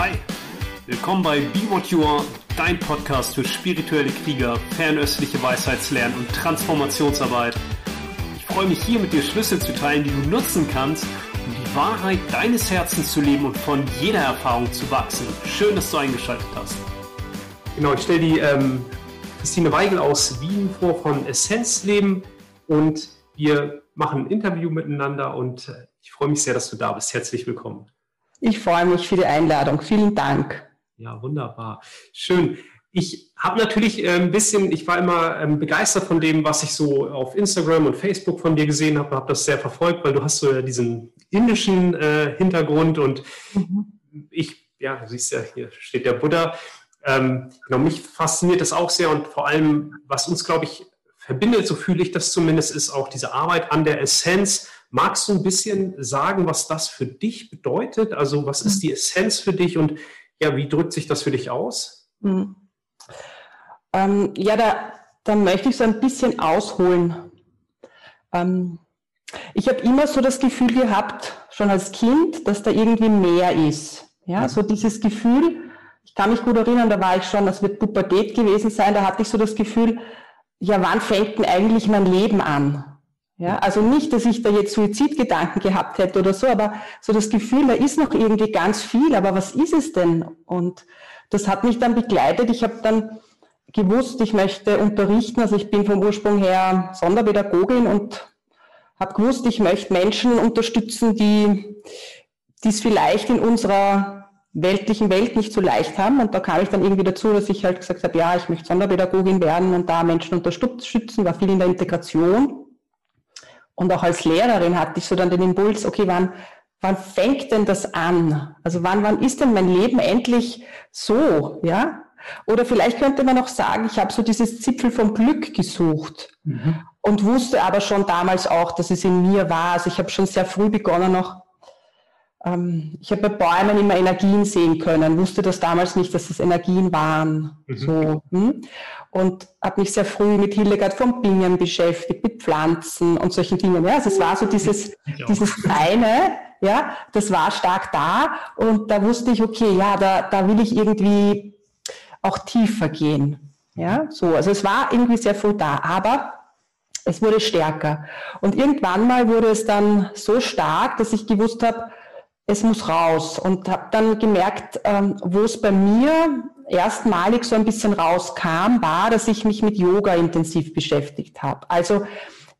Hi, willkommen bei Be What You Are, dein Podcast für spirituelle Krieger, fernöstliche Weisheitslernen und Transformationsarbeit. Ich freue mich hier mit dir Schlüssel zu teilen, die du nutzen kannst, um die Wahrheit deines Herzens zu leben und von jeder Erfahrung zu wachsen. Schön, dass du eingeschaltet hast. Genau, ich stelle die ähm, Christine Weigel aus Wien vor von Essenzleben und wir machen ein Interview miteinander und äh, ich freue mich sehr, dass du da bist. Herzlich willkommen. Ich freue mich für die Einladung. Vielen Dank. Ja, wunderbar. Schön. Ich habe natürlich äh, ein bisschen, ich war immer ähm, begeistert von dem, was ich so auf Instagram und Facebook von dir gesehen habe, habe das sehr verfolgt, weil du hast so ja diesen indischen äh, Hintergrund und mhm. ich, ja, du siehst ja, hier steht der Buddha. Ähm, genau, mich fasziniert das auch sehr und vor allem, was uns, glaube ich, verbindet, so fühle ich das zumindest, ist auch diese Arbeit an der Essenz Magst du ein bisschen sagen, was das für dich bedeutet? Also was ist mhm. die Essenz für dich und ja, wie drückt sich das für dich aus? Mhm. Ähm, ja, da, da möchte ich so ein bisschen ausholen. Ähm, ich habe immer so das Gefühl gehabt, schon als Kind, dass da irgendwie mehr ist. Ja, so dieses Gefühl, ich kann mich gut erinnern, da war ich schon, das wird Pubertät gewesen sein, da hatte ich so das Gefühl, ja, wann fängt denn eigentlich mein Leben an? Ja, also nicht, dass ich da jetzt Suizidgedanken gehabt hätte oder so, aber so das Gefühl, da ist noch irgendwie ganz viel, aber was ist es denn? Und das hat mich dann begleitet. Ich habe dann gewusst, ich möchte unterrichten, also ich bin vom Ursprung her Sonderpädagogin und habe gewusst, ich möchte Menschen unterstützen, die es vielleicht in unserer weltlichen Welt nicht so leicht haben. Und da kam ich dann irgendwie dazu, dass ich halt gesagt habe, ja, ich möchte Sonderpädagogin werden und da Menschen unterstützen, war viel in der Integration. Und auch als Lehrerin hatte ich so dann den Impuls, okay, wann, wann fängt denn das an? Also wann, wann ist denn mein Leben endlich so, ja? Oder vielleicht könnte man auch sagen, ich habe so dieses Zipfel vom Glück gesucht mhm. und wusste aber schon damals auch, dass es in mir war. Also ich habe schon sehr früh begonnen, noch ähm, ich habe bei Bäumen immer Energien sehen können, wusste das damals nicht, dass das Energien waren. Mhm. So, hm? Und habe mich sehr früh mit Hildegard von Bingen beschäftigt, mit Pflanzen und solchen Dingen. Ja, also es war so dieses, dieses eine, ja, das war stark da und da wusste ich, okay, ja, da, da will ich irgendwie auch tiefer gehen. Ja, so, also es war irgendwie sehr früh da, aber es wurde stärker. Und irgendwann mal wurde es dann so stark, dass ich gewusst habe, es muss raus und habe dann gemerkt, ähm, wo es bei mir erstmalig so ein bisschen rauskam, war, dass ich mich mit Yoga intensiv beschäftigt habe. Also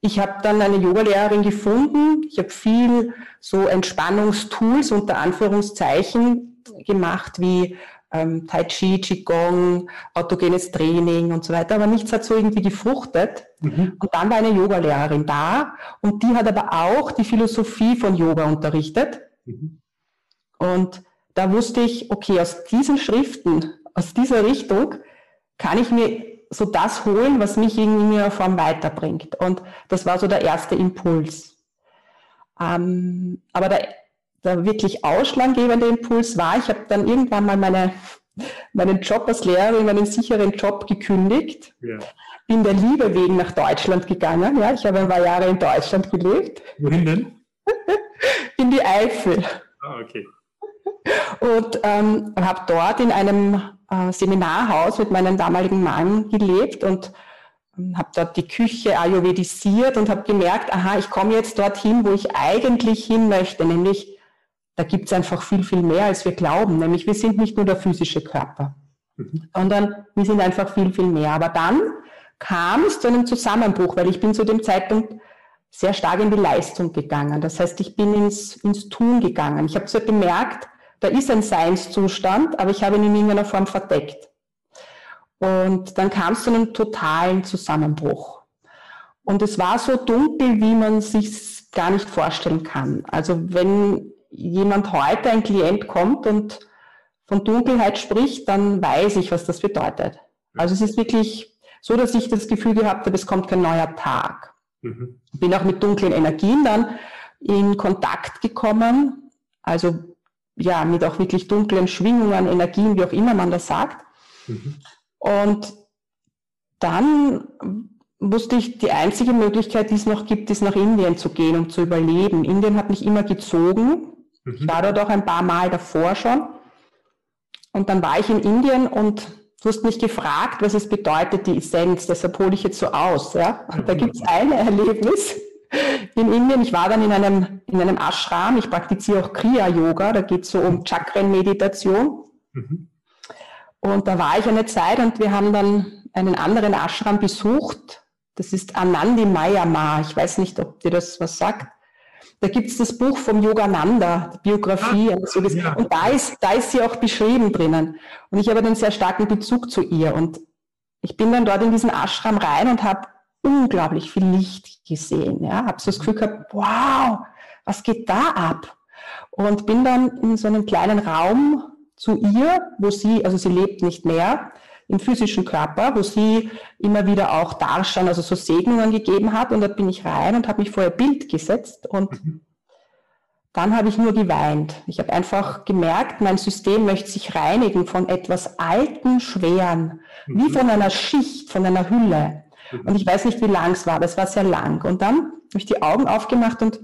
ich habe dann eine Yogalehrerin gefunden. Ich habe viel so Entspannungstools unter Anführungszeichen gemacht, wie ähm, Tai Chi, Qigong, autogenes Training und so weiter, aber nichts hat so irgendwie gefruchtet. Mhm. Und dann war eine Yogalehrerin da und die hat aber auch die Philosophie von Yoga unterrichtet. Mhm. Und da wusste ich, okay, aus diesen Schriften, aus dieser Richtung kann ich mir so das holen, was mich in irgendeiner Form weiterbringt. Und das war so der erste Impuls. Ähm, aber der, der wirklich ausschlaggebende Impuls war, ich habe dann irgendwann mal meine, meinen Job als Lehrerin, meinen sicheren Job gekündigt, ja. bin der Liebe wegen nach Deutschland gegangen. Ja, ich habe ein paar Jahre in Deutschland gelebt. Wohin denn? in die Eifel. Ah, okay und ähm, habe dort in einem äh, Seminarhaus mit meinem damaligen Mann gelebt und ähm, habe dort die Küche ayurvedisiert und habe gemerkt, aha, ich komme jetzt dorthin, wo ich eigentlich hin möchte, nämlich da gibt es einfach viel, viel mehr, als wir glauben. Nämlich wir sind nicht nur der physische Körper, mhm. sondern wir sind einfach viel, viel mehr. Aber dann kam es zu einem Zusammenbruch, weil ich bin zu dem Zeitpunkt sehr stark in die Leistung gegangen. Das heißt, ich bin ins, ins Tun gegangen. Ich habe so gemerkt, da ist ein Seinszustand, aber ich habe ihn in irgendeiner Form verdeckt. Und dann kam es zu einem totalen Zusammenbruch. Und es war so dunkel, wie man sich gar nicht vorstellen kann. Also wenn jemand heute, ein Klient kommt und von Dunkelheit spricht, dann weiß ich, was das bedeutet. Also es ist wirklich so, dass ich das Gefühl gehabt habe, es kommt kein neuer Tag. Mhm. Bin auch mit dunklen Energien dann in Kontakt gekommen. Also ja, mit auch wirklich dunklen Schwingungen, Energien, wie auch immer man das sagt. Mhm. Und dann wusste ich, die einzige Möglichkeit, die es noch gibt, ist nach Indien zu gehen, um zu überleben. Indien hat mich immer gezogen. Mhm. Ich war dort auch ein paar Mal davor schon. und dann war ich in Indien und du hast mich gefragt, was es bedeutet, die Essenz, deshalb hole ich jetzt so aus. Ja? Und da gibt es ein Erlebnis in Indien. Ich war dann in einem, in einem Ashram, ich praktiziere auch Kriya-Yoga, da geht es so um Chakren-Meditation. Mhm. Und da war ich eine Zeit und wir haben dann einen anderen Ashram besucht. Das ist Anandi Mayama. Ich weiß nicht, ob dir das was sagt. Da gibt es das Buch vom Yogananda, die Biografie. Ah, und, so. ja. und da, ist, da ist sie auch beschrieben drinnen. Und ich habe einen sehr starken Bezug zu ihr. Und ich bin dann dort in diesen Ashram rein und habe unglaublich viel Licht gesehen. Ja, habe so das Gefühl gehabt, wow, was geht da ab? Und bin dann in so einem kleinen Raum zu ihr, wo sie, also sie lebt nicht mehr, im physischen Körper, wo sie immer wieder auch Darshan, also so Segnungen gegeben hat. Und da bin ich rein und habe mich vor ihr Bild gesetzt und mhm. dann habe ich nur geweint. Ich habe einfach gemerkt, mein System möchte sich reinigen von etwas Alten, Schweren, mhm. wie von einer Schicht, von einer Hülle. Und ich weiß nicht, wie lang es war, aber es war sehr lang. Und dann habe ich die Augen aufgemacht und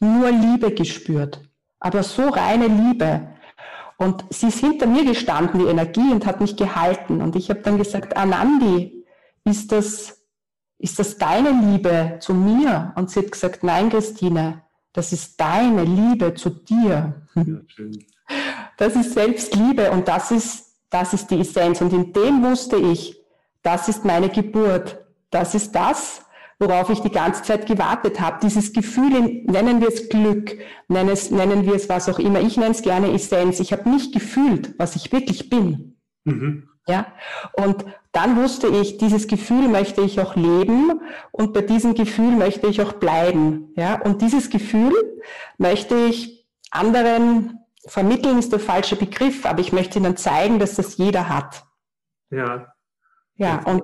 nur Liebe gespürt. Aber so reine Liebe. Und sie ist hinter mir gestanden, die Energie, und hat mich gehalten. Und ich habe dann gesagt, Anandi, ist das, ist das deine Liebe zu mir? Und sie hat gesagt, nein, Christine, das ist deine Liebe zu dir. Das ist Selbstliebe und das ist, das ist die Essenz. Und in dem wusste ich, das ist meine Geburt. Das ist das, worauf ich die ganze Zeit gewartet habe. Dieses Gefühl, nennen wir es Glück, nennen, es, nennen wir es was auch immer. Ich nenne es gerne Essenz. Ich habe nicht gefühlt, was ich wirklich bin. Mhm. Ja, und dann wusste ich, dieses Gefühl möchte ich auch leben und bei diesem Gefühl möchte ich auch bleiben. Ja, und dieses Gefühl möchte ich anderen vermitteln, ist der falsche Begriff, aber ich möchte ihnen zeigen, dass das jeder hat. Ja. Ja, und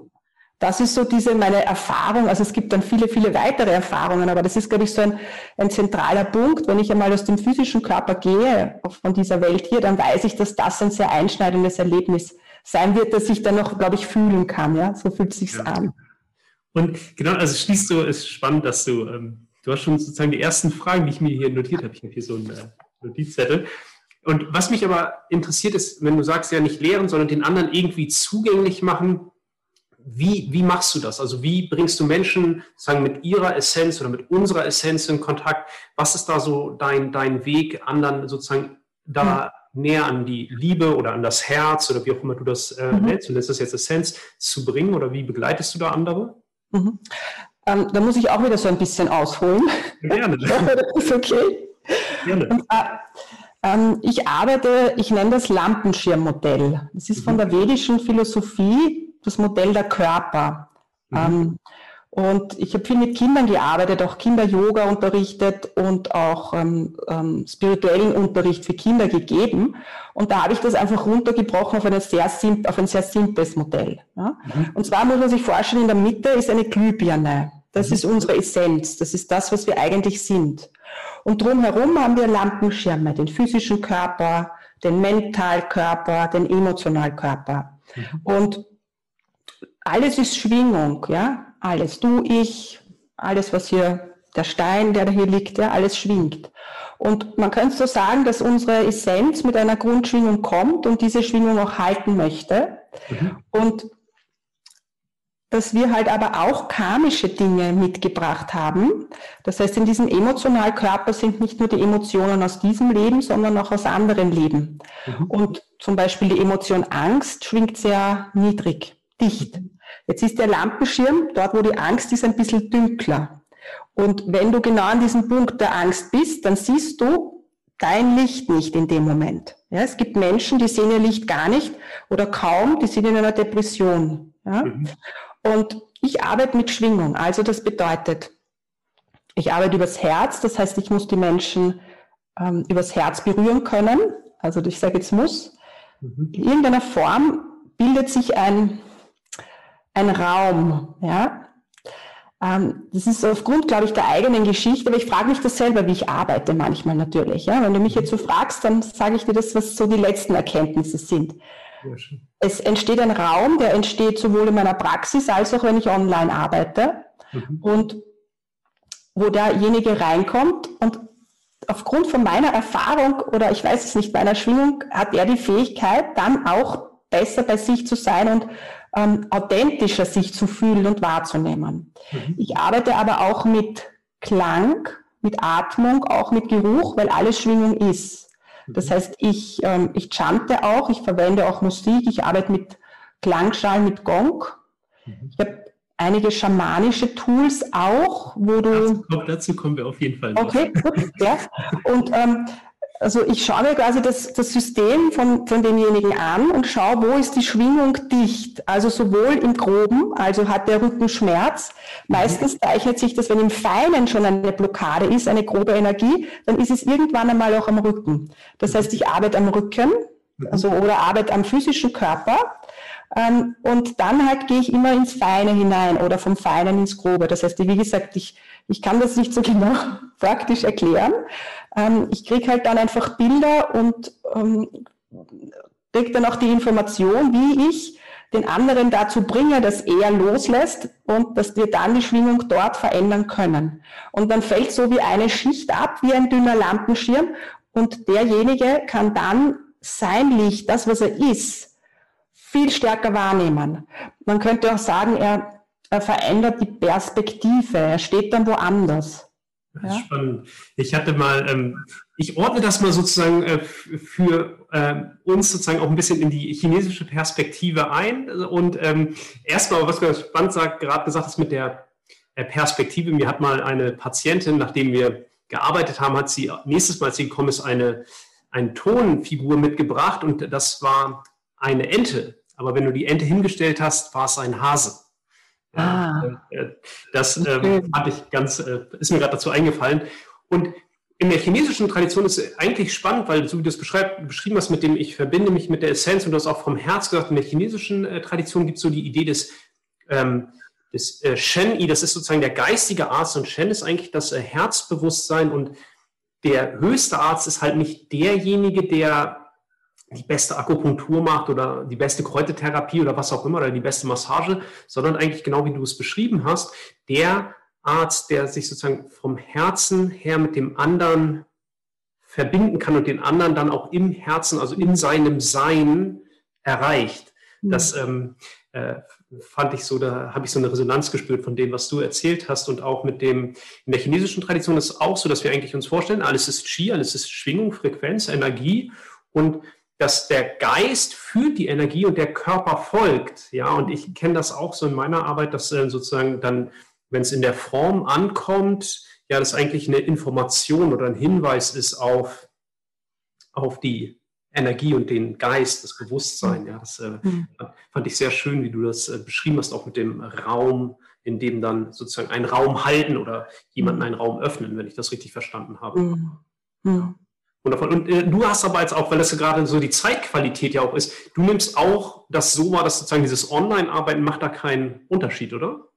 das ist so diese meine Erfahrung. Also es gibt dann viele, viele weitere Erfahrungen, aber das ist, glaube ich, so ein, ein zentraler Punkt. Wenn ich einmal aus dem physischen Körper gehe, von dieser Welt hier, dann weiß ich, dass das ein sehr einschneidendes Erlebnis sein wird, dass ich dann noch, glaube ich, fühlen kann. Ja, so fühlt es sich ja. an. Und genau, also schließt du, ist spannend, dass du, ähm, du hast schon sozusagen die ersten Fragen, die ich mir hier notiert habe. Ich habe hier so einen äh, Notizzettel. Und was mich aber interessiert ist, wenn du sagst, ja nicht lehren, sondern den anderen irgendwie zugänglich machen, wie, wie machst du das? Also wie bringst du Menschen sagen mit ihrer Essenz oder mit unserer Essenz in Kontakt? Was ist da so dein, dein Weg, anderen sozusagen da mhm. näher an die Liebe oder an das Herz oder wie auch immer du das äh, mhm. nennst, du nennst das jetzt Essenz, zu bringen oder wie begleitest du da andere? Mhm. Ähm, da muss ich auch wieder so ein bisschen ausholen. Gerne. das ist okay. Gerne. Und, äh, ähm, ich arbeite, ich nenne das Lampenschirmmodell. Das ist von mhm. der vedischen Philosophie das Modell der Körper. Mhm. Ähm, und ich habe viel mit Kindern gearbeitet, auch Kinder-Yoga unterrichtet und auch ähm, ähm, spirituellen Unterricht für Kinder gegeben. Und da habe ich das einfach runtergebrochen auf, eine sehr simp auf ein sehr simples Modell. Ja? Mhm. Und zwar muss man sich vorstellen, in der Mitte ist eine Glühbirne. Das mhm. ist unsere Essenz. Das ist das, was wir eigentlich sind. Und drumherum haben wir Lampenschirme, den physischen Körper, den Mentalkörper, den Emotionalkörper. Mhm. Und alles ist Schwingung, ja, alles, du, ich, alles, was hier, der Stein, der da hier liegt, ja, alles schwingt. Und man könnte so sagen, dass unsere Essenz mit einer Grundschwingung kommt und diese Schwingung auch halten möchte. Mhm. Und dass wir halt aber auch karmische Dinge mitgebracht haben. Das heißt, in diesem Emotionalkörper sind nicht nur die Emotionen aus diesem Leben, sondern auch aus anderen Leben. Mhm. Und zum Beispiel die Emotion Angst schwingt sehr niedrig, dicht. Jetzt ist der Lampenschirm, dort wo die Angst ist, ein bisschen dünkler. Und wenn du genau an diesem Punkt der Angst bist, dann siehst du dein Licht nicht in dem Moment. Ja, es gibt Menschen, die sehen ihr Licht gar nicht oder kaum, die sind in einer Depression. Ja? Mhm. Und ich arbeite mit Schwingung. Also das bedeutet, ich arbeite übers Herz, das heißt, ich muss die Menschen ähm, übers Herz berühren können. Also ich sage jetzt muss. Mhm. In irgendeiner Form bildet sich ein ein Raum, ja. Ähm, das ist aufgrund, glaube ich, der eigenen Geschichte, aber ich frage mich das selber, wie ich arbeite manchmal natürlich. Ja? Wenn du mich jetzt so fragst, dann sage ich dir das, was so die letzten Erkenntnisse sind. Es entsteht ein Raum, der entsteht sowohl in meiner Praxis als auch wenn ich online arbeite. Mhm. Und wo derjenige reinkommt und aufgrund von meiner Erfahrung oder ich weiß es nicht, meiner Schwingung, hat er die Fähigkeit, dann auch besser bei sich zu sein und ähm, authentischer sich zu fühlen und wahrzunehmen. Mhm. Ich arbeite aber auch mit Klang, mit Atmung, auch mit Geruch, weil alles Schwingung ist. Das mhm. heißt, ich, ähm, ich chante auch, ich verwende auch Musik, ich arbeite mit Klangschalen, mit Gong. Mhm. Ich habe einige schamanische Tools auch, wo du. Dazu, dazu kommen wir auf jeden Fall. Okay, gut, ja. Und ähm, also ich schaue mir quasi das, das System von, von demjenigen an und schaue, wo ist die Schwingung dicht. Also sowohl im Groben, also hat der Rücken Schmerz. Meistens zeichnet sich das, wenn im Feinen schon eine Blockade ist, eine grobe Energie, dann ist es irgendwann einmal auch am Rücken. Das heißt, ich arbeite am Rücken, also oder arbeite am physischen Körper ähm, und dann halt gehe ich immer ins Feine hinein oder vom Feinen ins Grobe. Das heißt, wie gesagt, ich, ich kann das nicht so genau praktisch erklären. Ähm, ich kriege halt dann einfach Bilder und ähm, kriege dann auch die Information, wie ich den anderen dazu bringe, dass er loslässt und dass wir dann die Schwingung dort verändern können. Und dann fällt so wie eine Schicht ab, wie ein dünner Lampenschirm und derjenige kann dann sein Licht, das, was er ist, viel stärker wahrnehmen. Man könnte auch sagen, er, er verändert die Perspektive, er steht dann woanders. Ist ja? spannend. Ich hatte mal, ähm, ich ordne das mal sozusagen äh, für äh, uns sozusagen auch ein bisschen in die chinesische Perspektive ein. Und ähm, erstmal, was ganz spannend sagt, gerade gesagt hast mit der äh, Perspektive. Mir hat mal eine Patientin, nachdem wir gearbeitet haben, hat sie nächstes Mal, als sie gekommen ist, eine, eine Tonfigur mitgebracht und das war eine Ente. Aber wenn du die Ente hingestellt hast, war es ein Hase. Ah. Äh, das äh, fand ich ganz, äh, ist mir gerade dazu eingefallen. Und in der chinesischen Tradition ist es eigentlich spannend, weil so wie du es beschrieben hast, mit dem ich verbinde mich mit der Essenz und du hast auch vom Herz gesagt, in der chinesischen äh, Tradition gibt es so die Idee des, ähm, des äh, Shen-I, das ist sozusagen der geistige Arzt und Shen ist eigentlich das äh, Herzbewusstsein und der höchste Arzt ist halt nicht derjenige, der die beste Akupunktur macht oder die beste Kräutertherapie oder was auch immer oder die beste Massage, sondern eigentlich genau wie du es beschrieben hast, der Arzt, der sich sozusagen vom Herzen her mit dem anderen verbinden kann und den anderen dann auch im Herzen, also in seinem Sein erreicht. Mhm. Das ähm, äh, fand ich so, da habe ich so eine Resonanz gespürt von dem, was du erzählt hast und auch mit dem, in der chinesischen Tradition ist es auch so, dass wir eigentlich uns vorstellen, alles ist Qi, alles ist Schwingung, Frequenz, Energie und dass der Geist führt die Energie und der Körper folgt. Ja, und ich kenne das auch so in meiner Arbeit, dass äh, sozusagen dann, wenn es in der Form ankommt, ja, das eigentlich eine Information oder ein Hinweis ist auf, auf die Energie und den Geist, das Bewusstsein. Ja, das äh, mhm. fand ich sehr schön, wie du das äh, beschrieben hast, auch mit dem Raum, in dem dann sozusagen einen Raum halten oder jemanden einen Raum öffnen, wenn ich das richtig verstanden habe. Mhm. Mhm. Wundervoll. Und äh, du hast aber jetzt auch, weil das gerade so die Zeitqualität ja auch ist, du nimmst auch das so wahr, dass sozusagen dieses Online-Arbeiten macht da keinen Unterschied, oder?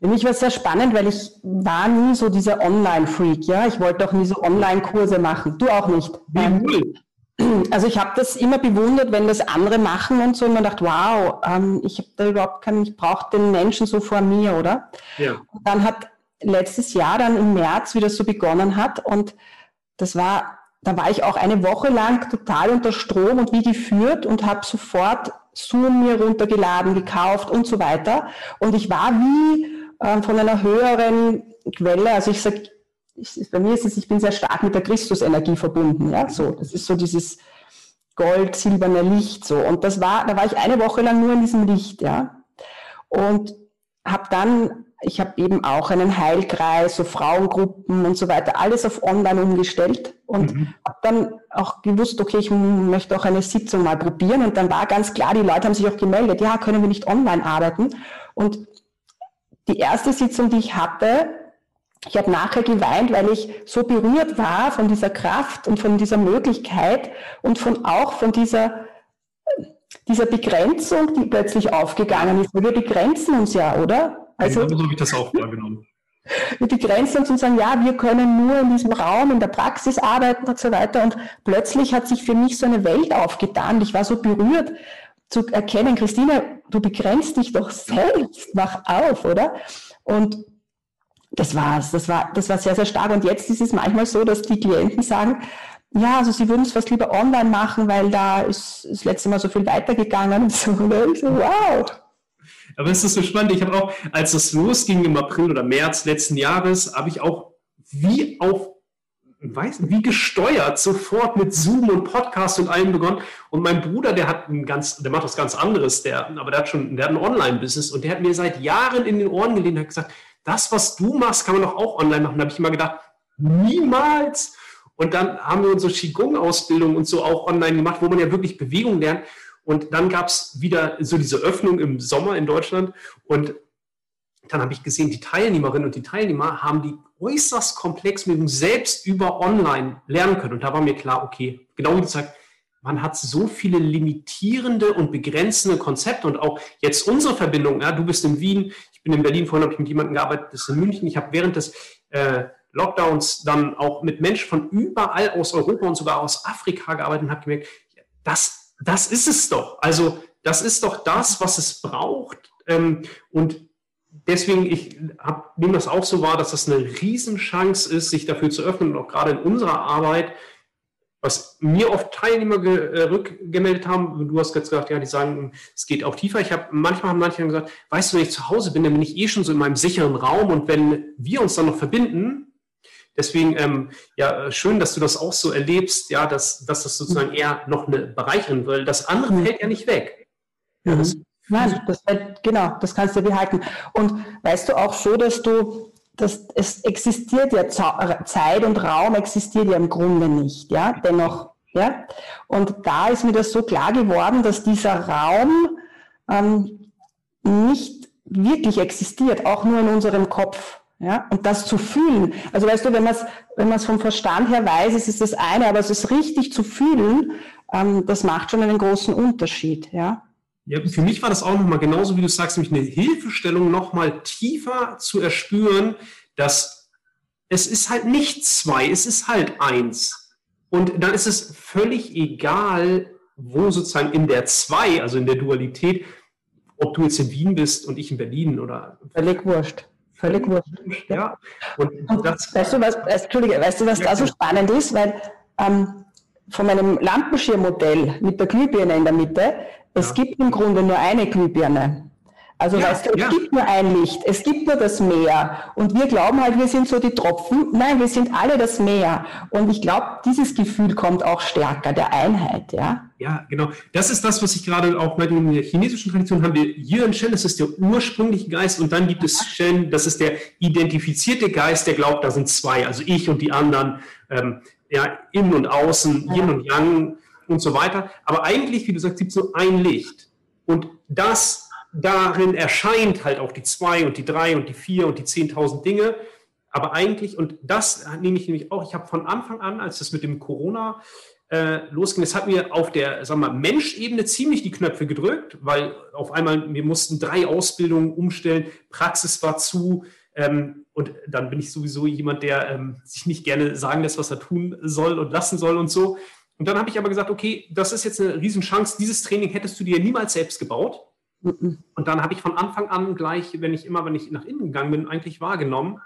Für mich war es sehr spannend, weil ich war nie so dieser Online-Freak, ja. Ich wollte auch nie so Online-Kurse machen. Du auch nicht. Wie ähm, cool. Also ich habe das immer bewundert, wenn das andere machen und so und man dachte, wow, ähm, ich habe da überhaupt keinen, ich brauche den Menschen so vor mir, oder? Ja. Und dann hat letztes Jahr dann im März, wie das so begonnen hat und das war da war ich auch eine Woche lang total unter Strom und wie geführt und habe sofort Zoom mir runtergeladen, gekauft und so weiter. Und ich war wie äh, von einer höheren Quelle, also ich sage, bei mir ist es, ich bin sehr stark mit der Christusenergie verbunden. Ja, so, das ist so dieses gold, silberne Licht so. Und das war, da war ich eine Woche lang nur in diesem Licht, ja. Und habe dann ich habe eben auch einen Heilkreis, so Frauengruppen und so weiter, alles auf online umgestellt und mhm. habe dann auch gewusst, okay, ich möchte auch eine Sitzung mal probieren und dann war ganz klar, die Leute haben sich auch gemeldet, ja, können wir nicht online arbeiten und die erste Sitzung, die ich hatte, ich habe nachher geweint, weil ich so berührt war von dieser Kraft und von dieser Möglichkeit und von auch von dieser dieser Begrenzung, die plötzlich aufgegangen ist. Wir begrenzen uns ja, oder? Also, genau so habe ich das auch wahrgenommen. Die Grenzen und zu sagen, ja, wir können nur in diesem Raum, in der Praxis arbeiten und so weiter. Und plötzlich hat sich für mich so eine Welt aufgetan. Ich war so berührt zu erkennen, Christine, du begrenzt dich doch selbst, mach auf, oder? Und das war's. Das war, das war sehr, sehr stark. Und jetzt ist es manchmal so, dass die Klienten sagen, ja, also sie würden es fast lieber online machen, weil da ist das letzte Mal so viel weitergegangen und so. Und ich so, wow. Aber es ist so spannend. Ich habe auch, als es losging im April oder März letzten Jahres, habe ich auch wie auf, weiß, wie gesteuert sofort mit Zoom und Podcast und allem begonnen. Und mein Bruder, der hat ein ganz, der macht was ganz anderes, der, aber der hat schon, der hat ein Online-Business und der hat mir seit Jahren in den Ohren gelehnt und hat gesagt, das, was du machst, kann man doch auch online machen. Da habe ich immer gedacht, niemals. Und dann haben wir unsere Qigong-Ausbildung und so auch online gemacht, wo man ja wirklich Bewegung lernt. Und dann gab es wieder so diese Öffnung im Sommer in Deutschland. Und dann habe ich gesehen, die Teilnehmerinnen und die Teilnehmer haben die äußerst komplex mit selbst über online lernen können. Und da war mir klar, okay, genau wie du sagst, man hat so viele limitierende und begrenzende Konzepte und auch jetzt unsere Verbindung, ja, du bist in Wien, ich bin in Berlin, vorhin habe ich mit jemandem gearbeitet, das ist in München, ich habe während des äh, Lockdowns dann auch mit Menschen von überall aus Europa und sogar aus Afrika gearbeitet und habe gemerkt, das, das ist es doch. Also das ist doch das, was es braucht. Ähm, und deswegen, ich nehme das auch so wahr, dass das eine Riesenchance ist, sich dafür zu öffnen und auch gerade in unserer Arbeit, was mir oft Teilnehmer äh, rückgemeldet haben, du hast jetzt gesagt, ja, die sagen, es geht auch tiefer. Ich habe manchmal haben manche gesagt, weißt du, wenn ich zu Hause bin, dann bin ich eh schon so in meinem sicheren Raum und wenn wir uns dann noch verbinden, Deswegen, ähm, ja, schön, dass du das auch so erlebst, ja, dass, dass das sozusagen eher noch eine bereichern will. Das andere fällt ja nicht weg. Ja, das Nein, das, genau, das kannst du behalten. Und weißt du auch so, dass du, dass es existiert ja Zeit und Raum existiert ja im Grunde nicht, ja, dennoch, ja. Und da ist mir das so klar geworden, dass dieser Raum ähm, nicht wirklich existiert, auch nur in unserem Kopf. Ja, und das zu fühlen. Also weißt du, wenn man es wenn man's vom Verstand her weiß, ist es das eine, aber es ist richtig zu fühlen, ähm, das macht schon einen großen Unterschied. Ja. Ja, für mich war das auch nochmal genauso, wie du sagst, nämlich eine Hilfestellung nochmal tiefer zu erspüren, dass es ist halt nicht zwei, es ist halt eins. Und dann ist es völlig egal, wo sozusagen in der zwei, also in der Dualität, ob du jetzt in Wien bist und ich in Berlin oder. Völlig wurscht. Völlig wurscht. Ja. Und, und das, weißt du, was, Entschuldige, weißt du, was ja, da so spannend ist? Weil ähm, von meinem Lampenschirmmodell mit der Glühbirne in der Mitte, es ja. gibt im Grunde nur eine Glühbirne. Also ja, weißt du, es ja. gibt nur ein Licht, es gibt nur das Meer. Und wir glauben halt, wir sind so die Tropfen. Nein, wir sind alle das Meer. Und ich glaube, dieses Gefühl kommt auch stärker, der Einheit, ja. Ja, genau. Das ist das, was ich gerade auch bei in der chinesischen Tradition haben wir Yuan Shen, das ist der ursprüngliche Geist. Und dann gibt es Shen, das ist der identifizierte Geist, der glaubt, da sind zwei, also ich und die anderen, ähm, ja, innen und außen, Yin und Yang und so weiter. Aber eigentlich, wie du sagst, gibt es nur ein Licht. Und das darin erscheint halt auch die zwei und die drei und die vier und die zehntausend Dinge. Aber eigentlich, und das nehme ich nämlich auch, ich habe von Anfang an, als das mit dem Corona äh, losging, es hat mir auf der sagen wir, Menschebene ziemlich die Knöpfe gedrückt, weil auf einmal, wir mussten drei Ausbildungen umstellen, Praxis war zu, ähm, und dann bin ich sowieso jemand, der ähm, sich nicht gerne sagen lässt, was er tun soll und lassen soll und so. Und dann habe ich aber gesagt, okay, das ist jetzt eine Riesenchance, dieses Training hättest du dir niemals selbst gebaut. Und dann habe ich von Anfang an gleich, wenn ich immer, wenn ich nach innen gegangen bin, eigentlich wahrgenommen,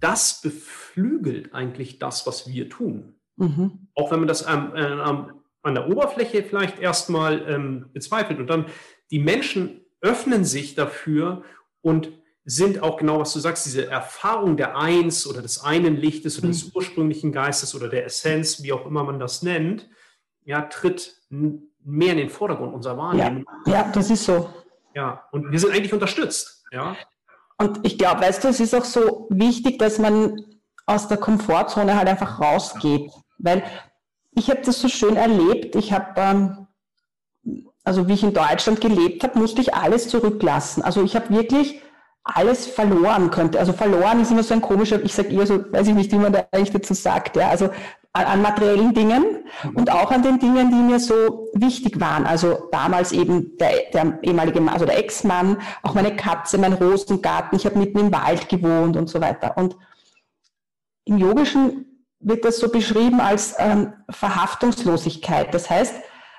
das beflügelt eigentlich das, was wir tun. Mhm. Auch wenn man das ähm, äh, an der Oberfläche vielleicht erstmal ähm, bezweifelt. Und dann die Menschen öffnen sich dafür und sind auch genau, was du sagst, diese Erfahrung der Eins oder des einen Lichtes oder mhm. des ursprünglichen Geistes oder der Essenz, wie auch immer man das nennt, ja, tritt mehr in den Vordergrund unserer Wahrnehmung. Ja, ja das ist so. Ja, und wir sind eigentlich unterstützt. Ja. Und ich glaube, weißt du, es ist auch so wichtig, dass man aus der Komfortzone halt einfach rausgeht. Weil ich habe das so schön erlebt. Ich habe, ähm, also wie ich in Deutschland gelebt habe, musste ich alles zurücklassen. Also ich habe wirklich alles verloren könnte. Also verloren ist immer so ein komischer, ich sage eher so, weiß ich nicht, wie man da eigentlich dazu sagt. Ja. Also an, materiellen Dingen und auch an den Dingen, die mir so wichtig waren. Also damals eben der, der ehemalige, also der Ex-Mann, auch meine Katze, mein Rosengarten, ich habe mitten im Wald gewohnt und so weiter. Und im Yogischen wird das so beschrieben als ähm, Verhaftungslosigkeit. Das heißt,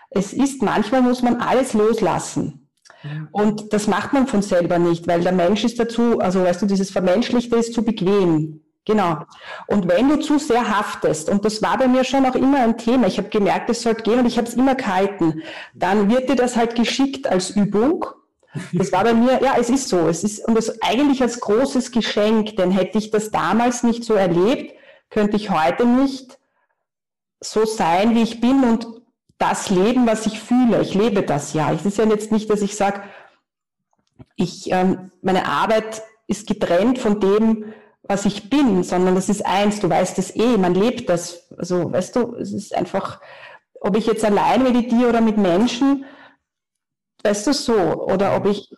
es ist manchmal muss man alles loslassen. Und das macht man von selber nicht, weil der Mensch ist dazu, also weißt du, dieses Vermenschlichte ist zu bequem. Genau. Und wenn du zu sehr haftest, und das war bei mir schon auch immer ein Thema, ich habe gemerkt, es sollte gehen und ich habe es immer gehalten, dann wird dir das halt geschickt als Übung. Das war bei mir, ja, es ist so. Es ist, und das eigentlich als großes Geschenk, denn hätte ich das damals nicht so erlebt, könnte ich heute nicht so sein, wie ich bin und das leben, was ich fühle. Ich lebe das ja. Es ist ja jetzt nicht, dass ich sage, ich, ähm, meine Arbeit ist getrennt von dem, was ich bin, sondern das ist eins. Du weißt es eh, man lebt das. Also, weißt du, es ist einfach, ob ich jetzt allein meditiere oder mit Menschen, weißt du so, oder ob ich,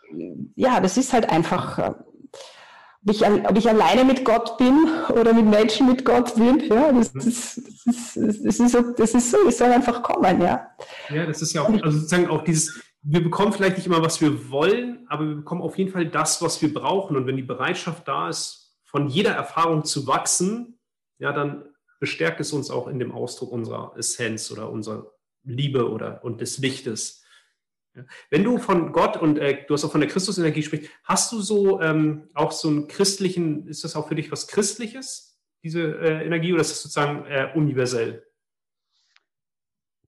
ja, das ist halt einfach, ob ich, ob ich alleine mit Gott bin oder mit Menschen mit Gott bin, ja, das, das, das, ist, das, ist, so, das ist so, es soll einfach kommen, ja. Ja, das ist ja auch, also sozusagen auch dieses, wir bekommen vielleicht nicht immer, was wir wollen, aber wir bekommen auf jeden Fall das, was wir brauchen. Und wenn die Bereitschaft da ist, von jeder Erfahrung zu wachsen, ja, dann bestärkt es uns auch in dem Ausdruck unserer Essenz oder unserer Liebe oder und des Lichtes. Wenn du von Gott und äh, du hast auch von der Christusenergie sprichst, hast du so ähm, auch so einen christlichen, ist das auch für dich was Christliches, diese äh, Energie, oder ist das sozusagen äh, universell?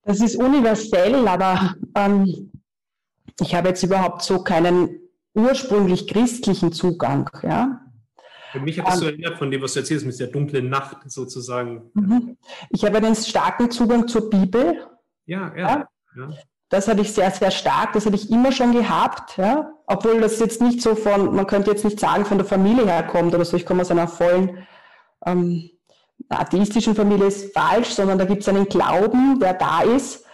Das ist universell, aber ähm, ich habe jetzt überhaupt so keinen ursprünglich christlichen Zugang. Ja? Für mich hat das so erinnert von dem, was du erzählst, mit der dunklen Nacht sozusagen. Mhm. Ich habe einen starken Zugang zur Bibel. Ja, ja. ja. Das hatte ich sehr, sehr stark. Das hatte ich immer schon gehabt. Ja? Obwohl das jetzt nicht so von, man könnte jetzt nicht sagen, von der Familie herkommt oder so. Ich komme aus einer vollen ähm, atheistischen Familie ist falsch, sondern da gibt es einen Glauben, der da ist,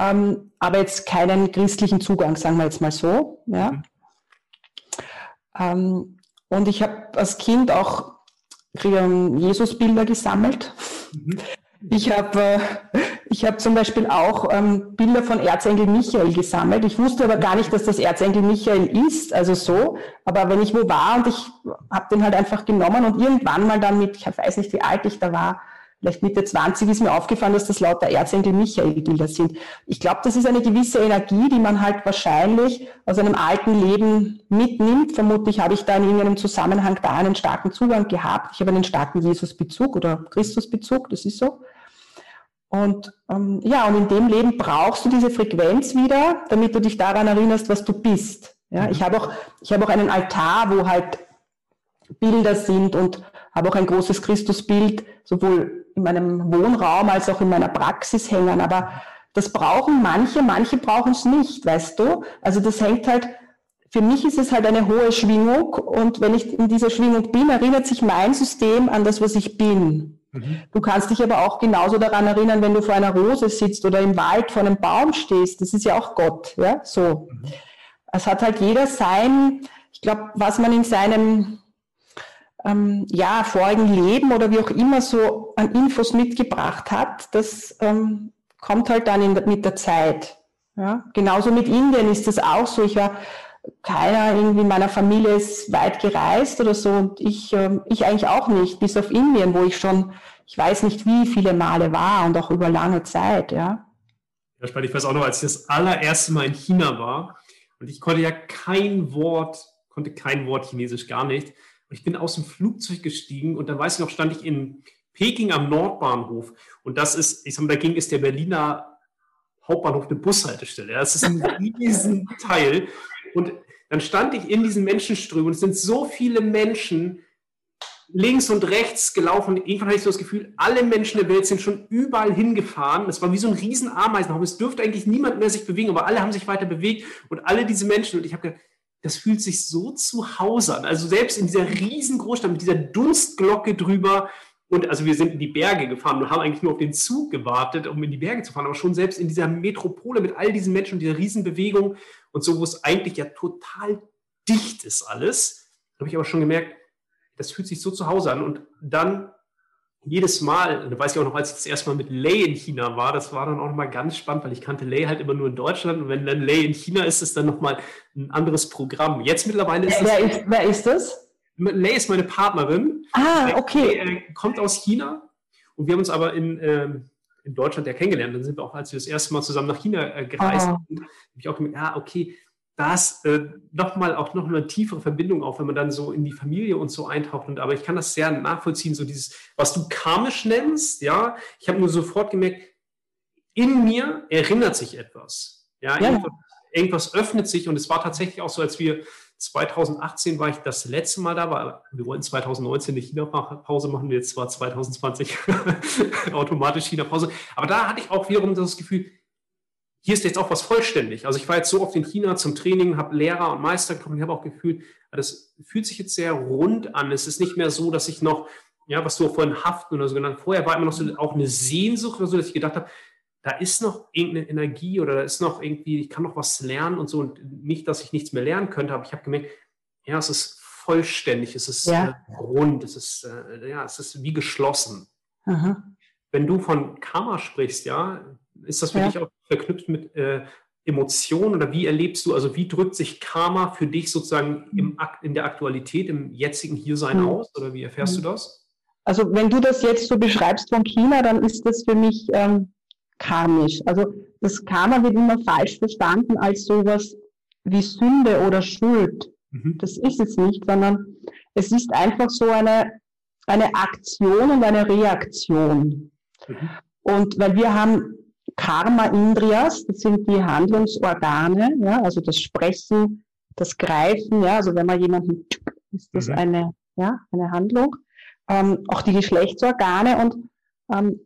ähm, aber jetzt keinen christlichen Zugang, sagen wir jetzt mal so. Ja? Mhm. Ähm, und ich habe als Kind auch Jesusbilder gesammelt. Mhm. Ich habe äh, ich hab zum Beispiel auch ähm, Bilder von Erzengel Michael gesammelt. Ich wusste aber gar nicht, dass das Erzengel Michael ist, also so. Aber wenn ich wo war und ich habe den halt einfach genommen und irgendwann mal dann mit, ich weiß nicht, wie alt ich da war, vielleicht Mitte 20 ist mir aufgefallen, dass das lauter Erzengel Michael-Bilder sind. Ich glaube, das ist eine gewisse Energie, die man halt wahrscheinlich aus einem alten Leben mitnimmt. Vermutlich habe ich da in irgendeinem Zusammenhang da einen starken Zugang gehabt. Ich habe einen starken Jesus-Bezug oder Christus-Bezug, das ist so. Und ähm, ja, und in dem Leben brauchst du diese Frequenz wieder, damit du dich daran erinnerst, was du bist. Ja, mhm. ich habe auch, ich habe auch einen Altar, wo halt Bilder sind und habe auch ein großes Christusbild, sowohl in meinem Wohnraum als auch in meiner Praxis hängen. Aber das brauchen manche, manche brauchen es nicht, weißt du? Also das hängt halt, für mich ist es halt eine hohe Schwingung und wenn ich in dieser Schwingung bin, erinnert sich mein System an das, was ich bin. Mhm. Du kannst dich aber auch genauso daran erinnern, wenn du vor einer Rose sitzt oder im Wald vor einem Baum stehst. Das ist ja auch Gott, ja, so. Mhm. Es hat halt jeder sein, ich glaube, was man in seinem ähm, ja, vorigen Leben oder wie auch immer so an Infos mitgebracht hat, das ähm, kommt halt dann in, mit der Zeit. Ja? Genauso mit Indien ist das auch so. Ich war, keiner irgendwie in meiner Familie ist weit gereist oder so und ich, ähm, ich eigentlich auch nicht, bis auf Indien, wo ich schon, ich weiß nicht wie viele Male war und auch über lange Zeit, ja. Ja, spannend. Ich weiß auch noch, als ich das allererste Mal in China war und ich konnte ja kein Wort, konnte kein Wort Chinesisch gar nicht. Und ich bin aus dem Flugzeug gestiegen und dann weiß ich noch, stand ich in Peking am Nordbahnhof. Und das ist, ich sag mal, dagegen ist der Berliner Hauptbahnhof eine Bushaltestelle. Das ist ein riesen Teil. Und dann stand ich in diesen Menschenströmen und es sind so viele Menschen links und rechts gelaufen. Irgendwann hatte ich so das Gefühl, alle Menschen der Welt sind schon überall hingefahren. Es war wie so ein riesen Ameisenhaufen. Es dürfte eigentlich niemand mehr sich bewegen, aber alle haben sich weiter bewegt und alle diese Menschen. Und ich habe gedacht, das fühlt sich so zu Hause an. Also selbst in dieser riesen Großstadt mit dieser Dunstglocke drüber. Und also wir sind in die Berge gefahren und haben eigentlich nur auf den Zug gewartet, um in die Berge zu fahren. Aber schon selbst in dieser Metropole mit all diesen Menschen und dieser Riesenbewegung und so, wo es eigentlich ja total dicht ist alles, habe ich aber schon gemerkt, das fühlt sich so zu Hause an. Und dann jedes Mal, da weiß ich auch noch, als ich das erste Mal mit Lay in China war, das war dann auch nochmal ganz spannend, weil ich kannte Lay halt immer nur in Deutschland und wenn dann Lay in China ist, ist dann nochmal ein anderes Programm. Jetzt mittlerweile ist wer, das... Ist, wer ist das? Lay ist meine Partnerin. Ah, okay. Lay, äh, kommt aus China und wir haben uns aber in, ähm, in Deutschland ja kennengelernt. Dann sind wir auch, als wir das erste Mal zusammen nach China äh, gereist oh. sind, habe ich auch gemerkt, ah, okay, da ist äh, nochmal auch noch eine tiefere Verbindung auf, wenn man dann so in die Familie und so eintaucht. Und, aber ich kann das sehr nachvollziehen, so dieses, was du karmisch nennst, ja. Ich habe nur sofort gemerkt, in mir erinnert sich etwas. Ja, ja. Irgendwas, irgendwas, öffnet sich und es war tatsächlich auch so, als wir 2018 war ich das letzte Mal da, weil wir wollten 2019 eine China-Pause machen, jetzt war 2020 automatisch China-Pause. Aber da hatte ich auch wiederum das Gefühl, hier ist jetzt auch was vollständig. Also ich war jetzt so oft in China zum Training, habe Lehrer und Meister getroffen, ich habe auch gefühlt, das fühlt sich jetzt sehr rund an. Es ist nicht mehr so, dass ich noch, ja, was du vorhin haften oder so genannt, vorher war immer noch so auch eine Sehnsucht oder so, dass ich gedacht habe, da ist noch irgendeine Energie oder da ist noch irgendwie, ich kann noch was lernen und so und nicht, dass ich nichts mehr lernen könnte, aber ich habe gemerkt, ja, es ist vollständig, es ist ja. äh, rund, es ist, äh, ja, es ist wie geschlossen. Aha. Wenn du von Karma sprichst, ja, ist das für ja. dich auch verknüpft mit äh, Emotionen oder wie erlebst du, also wie drückt sich Karma für dich sozusagen im, in der Aktualität, im jetzigen Hiersein mhm. aus oder wie erfährst mhm. du das? Also wenn du das jetzt so beschreibst von China, dann ist das für mich ähm, karmisch. Also das Karma wird immer falsch verstanden als sowas wie Sünde oder Schuld. Mhm. Das ist es nicht, sondern es ist einfach so eine, eine Aktion und eine Reaktion. Mhm. Und weil wir haben Karma Indriyas, das sind die Handlungsorgane, ja, also das Sprechen, das Greifen, ja, also wenn man jemanden, ist das mhm. eine, ja, eine Handlung. Ähm, auch die Geschlechtsorgane und ähm,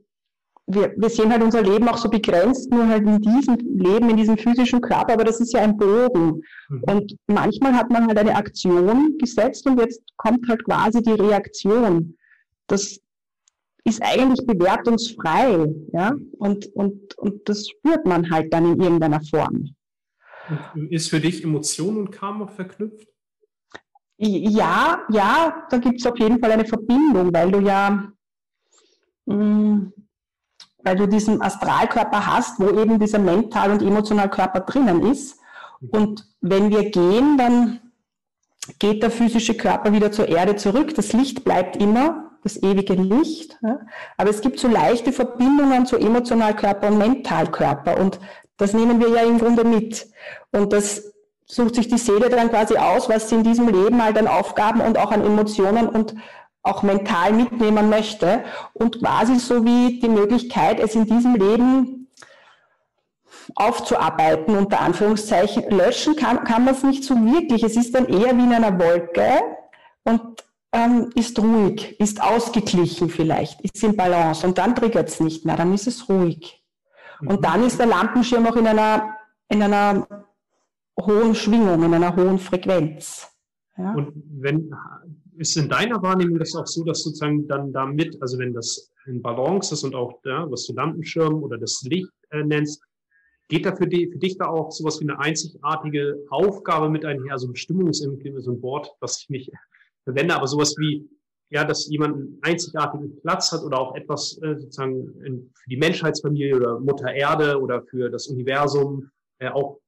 wir, wir sehen halt unser Leben auch so begrenzt, nur halt in diesem Leben, in diesem physischen Körper, aber das ist ja ein Bogen. Mhm. Und manchmal hat man halt eine Aktion gesetzt und jetzt kommt halt quasi die Reaktion. Das ist eigentlich bewertungsfrei, ja, und, und, und das spürt man halt dann in irgendeiner Form. Und ist für dich Emotion und Karma verknüpft? Ja, ja, da gibt es auf jeden Fall eine Verbindung, weil du ja, mh, mm, weil du diesen Astralkörper hast, wo eben dieser Mental- und Emotionalkörper drinnen ist. Und wenn wir gehen, dann geht der physische Körper wieder zur Erde zurück. Das Licht bleibt immer, das ewige Licht. Aber es gibt so leichte Verbindungen zu Emotionalkörper und Mentalkörper. Und das nehmen wir ja im Grunde mit. Und das sucht sich die Seele dann quasi aus, was sie in diesem Leben halt an Aufgaben und auch an Emotionen und auch mental mitnehmen möchte und quasi so wie die Möglichkeit, es in diesem Leben aufzuarbeiten, unter Anführungszeichen. Löschen kann, kann man es nicht so wirklich. Es ist dann eher wie in einer Wolke und ähm, ist ruhig, ist ausgeglichen vielleicht, ist in Balance und dann triggert es nicht mehr, dann ist es ruhig. Und mhm. dann ist der Lampenschirm auch in einer, in einer hohen Schwingung, in einer hohen Frequenz. Ja? Und wenn ist in deiner Wahrnehmung das auch so, dass sozusagen dann damit, also wenn das in Balance ist und auch, ja, was du Lampenschirm oder das Licht äh, nennst, geht da für, die, für dich da auch sowas wie eine einzigartige Aufgabe mit einher, also Bestimmungsimklima, so ein Wort, was ich nicht verwende, aber sowas wie, ja, dass jemand einen einzigartigen Platz hat oder auch etwas äh, sozusagen in, für die Menschheitsfamilie oder Mutter Erde oder für das Universum äh, auch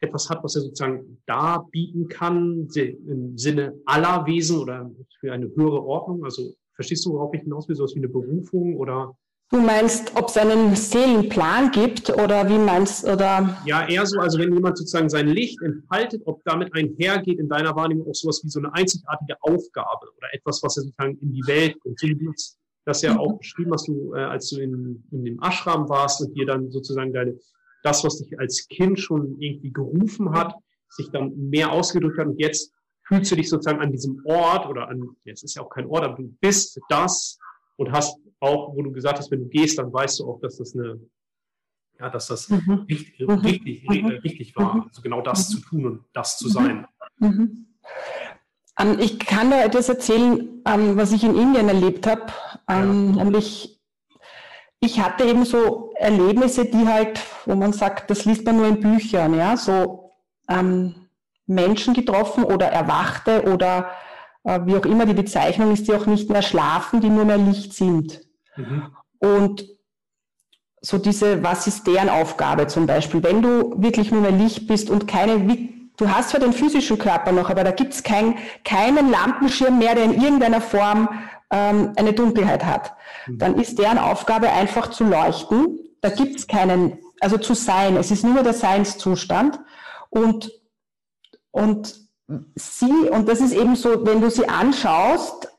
etwas hat, was er sozusagen darbieten kann, im Sinne aller Wesen oder für eine höhere Ordnung? Also verstehst du, worauf ich hinaus will, sowas wie eine Berufung oder? Du meinst, ob es einen Seelenplan gibt oder wie meinst oder? Ja, eher so, also wenn jemand sozusagen sein Licht entfaltet, ob damit einhergeht in deiner Wahrnehmung auch sowas wie so eine einzigartige Aufgabe oder etwas, was er sozusagen in die Welt so das ja auch beschrieben hast du, äh, als du in, in dem Ashram warst und dir dann sozusagen deine das, was dich als Kind schon irgendwie gerufen hat, sich dann mehr ausgedrückt hat und jetzt fühlst du dich sozusagen an diesem Ort oder an, es ist ja auch kein Ort, aber du bist das und hast auch, wo du gesagt hast, wenn du gehst, dann weißt du auch, dass das eine, ja, dass das mhm. richtig, mhm. richtig, mhm. richtig war, mhm. also genau das mhm. zu tun und das zu sein. Mhm. Ähm, ich kann da etwas erzählen, ähm, was ich in Indien erlebt habe, ähm, ja. nämlich ich hatte eben so Erlebnisse, die halt, wo man sagt, das liest man nur in Büchern, ja, so ähm, Menschen getroffen oder Erwachte oder äh, wie auch immer die Bezeichnung ist, die auch nicht mehr schlafen, die nur mehr Licht sind. Mhm. Und so diese, was ist deren Aufgabe zum Beispiel? Wenn du wirklich nur mehr Licht bist und keine, du hast zwar den physischen Körper noch, aber da gibt es kein, keinen Lampenschirm mehr, der in irgendeiner Form ähm, eine Dunkelheit hat, mhm. dann ist deren Aufgabe einfach zu leuchten. Da gibt es keinen, also zu sein. Es ist nur der Seinszustand. Und und sie, und das ist eben so, wenn du sie anschaust,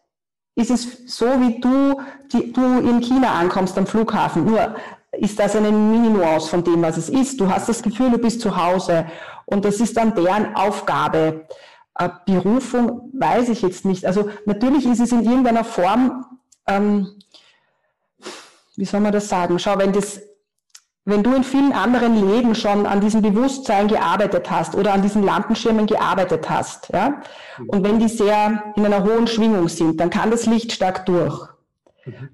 ist es so, wie du, die, du in China ankommst am Flughafen. Nur ist das eine Mini-Nuance von dem, was es ist. Du hast das Gefühl, du bist zu Hause. Und das ist dann deren Aufgabe. Äh, Berufung weiß ich jetzt nicht. Also natürlich ist es in irgendeiner Form, ähm, wie soll man das sagen? Schau, wenn das wenn du in vielen anderen Leben schon an diesem Bewusstsein gearbeitet hast oder an diesen Lampenschirmen gearbeitet hast, ja, und wenn die sehr in einer hohen Schwingung sind, dann kann das Licht stark durch.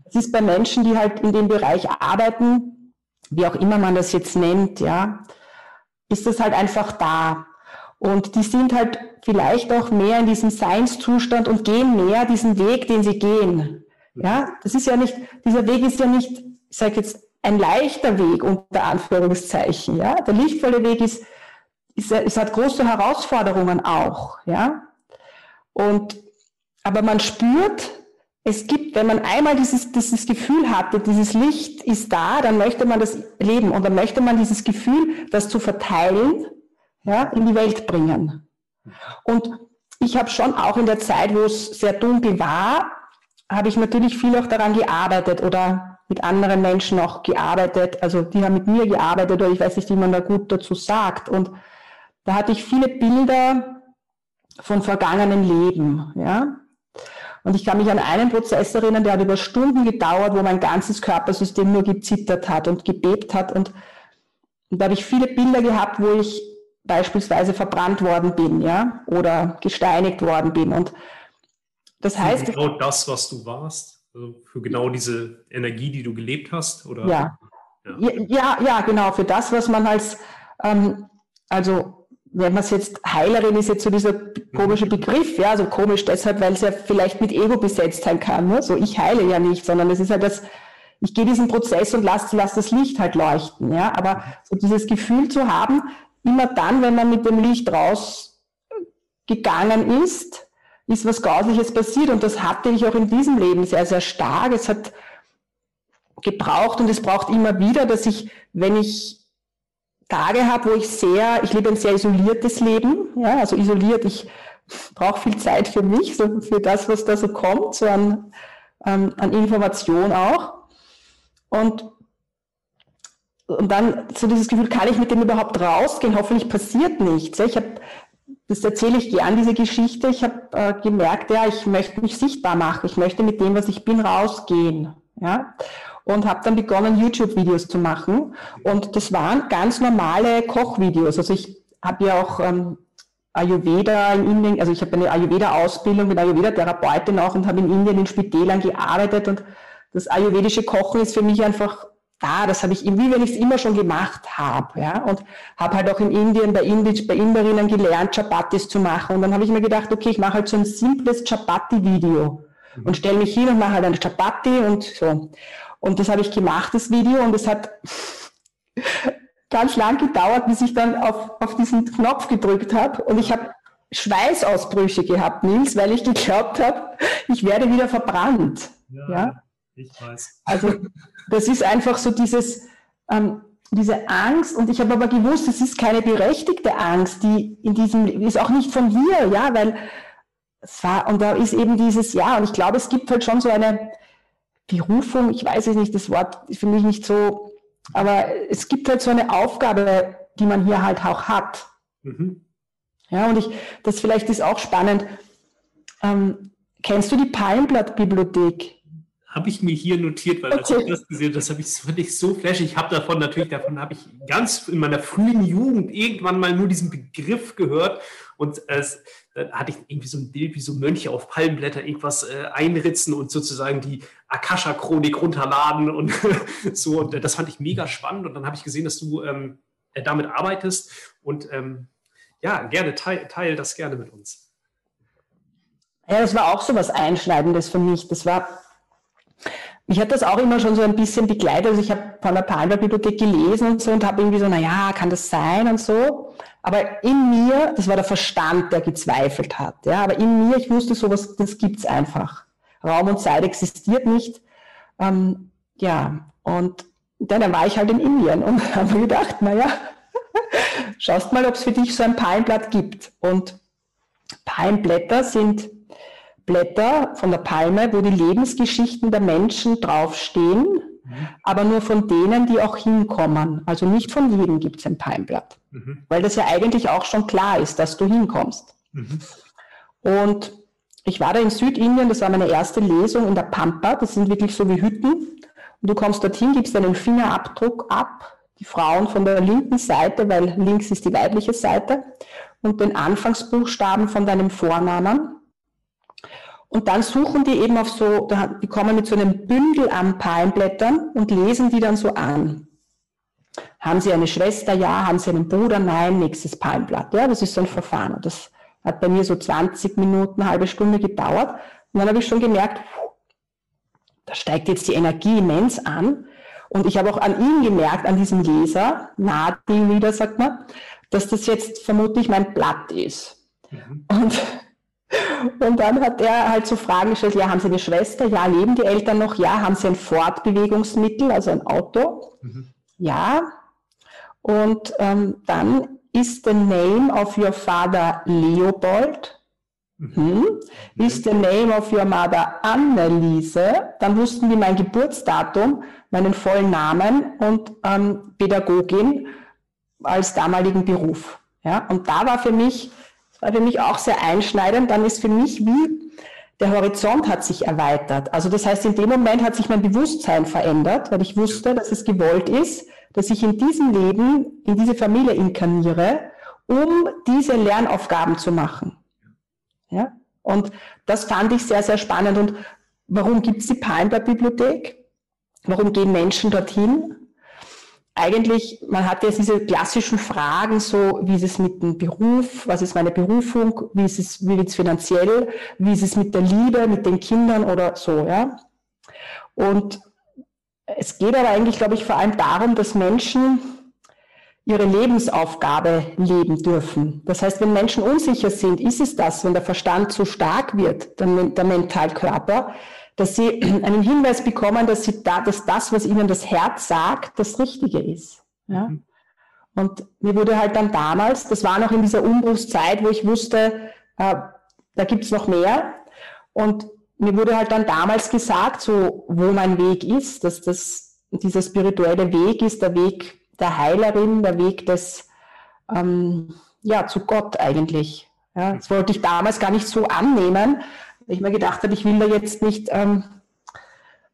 Das ist bei Menschen, die halt in dem Bereich arbeiten, wie auch immer man das jetzt nennt, ja, ist das halt einfach da. Und die sind halt vielleicht auch mehr in diesem Seinszustand und gehen mehr diesen Weg, den sie gehen. Ja, das ist ja nicht, dieser Weg ist ja nicht, ich sage jetzt, ein leichter Weg unter Anführungszeichen. Ja? Der lichtvolle Weg ist, ist, es hat große Herausforderungen auch. Ja? Und, aber man spürt, es gibt, wenn man einmal dieses, dieses Gefühl hatte, dieses Licht ist da, dann möchte man das leben und dann möchte man dieses Gefühl, das zu verteilen, ja, in die Welt bringen. Und ich habe schon auch in der Zeit, wo es sehr dunkel war, habe ich natürlich viel auch daran gearbeitet oder mit anderen Menschen auch gearbeitet. Also die haben mit mir gearbeitet oder ich weiß nicht, wie man da gut dazu sagt. Und da hatte ich viele Bilder von vergangenen Leben, ja. Und ich kann mich an einen Prozess erinnern, der hat über Stunden gedauert, wo mein ganzes Körpersystem nur gezittert hat und gebebt hat. Und, und da habe ich viele Bilder gehabt, wo ich beispielsweise verbrannt worden bin, ja, oder gesteinigt worden bin. Und das heißt. Genau das, was du warst? Also für genau diese Energie, die du gelebt hast? Oder? Ja. Ja. ja, ja, genau. Für das, was man als, ähm, also wenn man es jetzt Heilerin ist jetzt so dieser komische mhm. Begriff, ja, also komisch deshalb, weil es ja vielleicht mit Ego besetzt sein kann. Ne? So ich heile ja nicht, sondern es ist halt das, ich gehe diesen Prozess und lasse lass das Licht halt leuchten. Ja, aber so dieses Gefühl zu haben, immer dann, wenn man mit dem Licht rausgegangen ist, ist was Grausliches passiert und das hatte ich auch in diesem Leben sehr, sehr stark. Es hat gebraucht und es braucht immer wieder, dass ich, wenn ich Tage habe, wo ich sehr, ich lebe ein sehr isoliertes Leben, ja, also isoliert, ich brauche viel Zeit für mich, so für das, was da so kommt, so an, an, an Information auch. Und, und dann so dieses Gefühl, kann ich mit dem überhaupt rausgehen? Hoffentlich passiert nichts. Ich habe das erzähle ich gern, diese Geschichte. Ich habe äh, gemerkt, ja, ich möchte mich sichtbar machen. Ich möchte mit dem, was ich bin, rausgehen. Ja? Und habe dann begonnen, YouTube-Videos zu machen. Und das waren ganz normale Kochvideos. Also ich habe ja auch ähm, Ayurveda in Indien, also ich habe eine Ayurveda-Ausbildung, bin Ayurveda-Therapeutin auch und habe in Indien in Spitälern gearbeitet. Und das ayurvedische Kochen ist für mich einfach da, das habe ich, wie wenn ich es immer schon gemacht habe, ja, und habe halt auch in Indien bei, Indi, bei Inderinnen gelernt, Chapatis zu machen. Und dann habe ich mir gedacht, okay, ich mache halt so ein simples Chapati-Video und stelle mich hin und mache halt eine Chapati und so. Und das habe ich gemacht, das Video, und es hat ganz lang gedauert, bis ich dann auf, auf diesen Knopf gedrückt habe. Und ich habe Schweißausbrüche gehabt, Nils, weil ich geglaubt habe, ich werde wieder verbrannt. Ja, ja? ich weiß. Also das ist einfach so dieses, ähm, diese Angst. Und ich habe aber gewusst, es ist keine berechtigte Angst, die in diesem, ist auch nicht von mir, ja, weil es war, und da ist eben dieses, ja, und ich glaube, es gibt halt schon so eine Berufung, ich weiß es nicht, das Wort ist für mich nicht so, aber es gibt halt so eine Aufgabe, die man hier halt auch hat. Mhm. Ja, und ich, das vielleicht ist auch spannend. Ähm, kennst du die Palmblatt-Bibliothek? Habe ich mir hier notiert, weil als ich das gesehen das habe ich, fand ich so flashig. Ich habe davon natürlich, davon habe ich ganz in meiner frühen Jugend irgendwann mal nur diesen Begriff gehört und es, dann hatte ich irgendwie so ein Bild, wie so Mönche auf Palmblätter irgendwas äh, einritzen und sozusagen die Akasha-Chronik runterladen und so. Und das fand ich mega spannend. Und dann habe ich gesehen, dass du ähm, äh, damit arbeitest und ähm, ja, gerne teil, teil das gerne mit uns. Ja, das war auch so was Einschneidendes für mich. Das war mich hat das auch immer schon so ein bisschen begleitet. Also ich habe von der Palmer-Bibliothek gelesen und so und habe irgendwie so, na ja, kann das sein und so. Aber in mir, das war der Verstand, der gezweifelt hat. Ja, aber in mir, ich wusste sowas, das gibt's einfach. Raum und Zeit existiert nicht. Ähm, ja, und dann war ich halt in Indien und habe mir gedacht, na ja, schaust mal, ob es für dich so ein Palmblatt gibt. Und Palmblätter sind Blätter von der Palme, wo die Lebensgeschichten der Menschen draufstehen, mhm. aber nur von denen, die auch hinkommen. Also nicht von jedem gibt es ein Palmblatt, mhm. weil das ja eigentlich auch schon klar ist, dass du hinkommst. Mhm. Und ich war da in Südindien, das war meine erste Lesung in der Pampa, das sind wirklich so wie Hütten. Und du kommst dorthin, gibst deinen Fingerabdruck ab, die Frauen von der linken Seite, weil links ist die weibliche Seite, und den Anfangsbuchstaben von deinem Vornamen. Und dann suchen die eben auf so, die kommen mit so einem Bündel an Palmblättern und lesen die dann so an. Haben sie eine Schwester? Ja. Haben sie einen Bruder? Nein. Nächstes Palmblatt. Ja, das ist so ein Verfahren. Und das hat bei mir so 20 Minuten, eine halbe Stunde gedauert. Und dann habe ich schon gemerkt, da steigt jetzt die Energie immens an. Und ich habe auch an ihm gemerkt, an diesem Leser, Nadine wieder, sagt man, dass das jetzt vermutlich mein Blatt ist. Mhm. Und und dann hat er halt so Fragen gestellt, ja, haben Sie eine Schwester? Ja, leben die Eltern noch? Ja, haben Sie ein Fortbewegungsmittel, also ein Auto? Mhm. Ja. Und ähm, dann ist the name of your father Leopold? Mhm. Hm? Ist the name of your mother Anneliese? Dann wussten die mein Geburtsdatum, meinen vollen Namen und ähm, Pädagogin als damaligen Beruf. Ja, und da war für mich war für mich auch sehr einschneidend. Dann ist für mich wie der Horizont hat sich erweitert. Also das heißt, in dem Moment hat sich mein Bewusstsein verändert, weil ich wusste, dass es gewollt ist, dass ich in diesem Leben, in diese Familie inkarniere, um diese Lernaufgaben zu machen. Ja? Und das fand ich sehr, sehr spannend. Und warum gibt es die Palmblatt-Bibliothek? Warum gehen Menschen dorthin? Eigentlich, man hat jetzt diese klassischen Fragen, so wie ist es mit dem Beruf, was ist meine Berufung, wie ist es, wie wird es finanziell, wie ist es mit der Liebe, mit den Kindern oder so, ja. Und es geht aber eigentlich, glaube ich, vor allem darum, dass Menschen ihre Lebensaufgabe leben dürfen. Das heißt, wenn Menschen unsicher sind, ist es das, wenn der Verstand zu stark wird, der, der Mentalkörper, dass sie einen Hinweis bekommen, dass, sie da, dass das, was ihnen das Herz sagt, das Richtige ist. Ja? Mhm. Und mir wurde halt dann damals, das war noch in dieser Umbruchszeit, wo ich wusste, äh, da gibt's noch mehr. Und mir wurde halt dann damals gesagt, so wo mein Weg ist, dass das dieser spirituelle Weg ist, der Weg der Heilerin, der Weg des ähm, ja zu Gott eigentlich. Ja, das wollte ich damals gar nicht so annehmen, ich mir gedacht habe, ich will da jetzt nicht, ähm,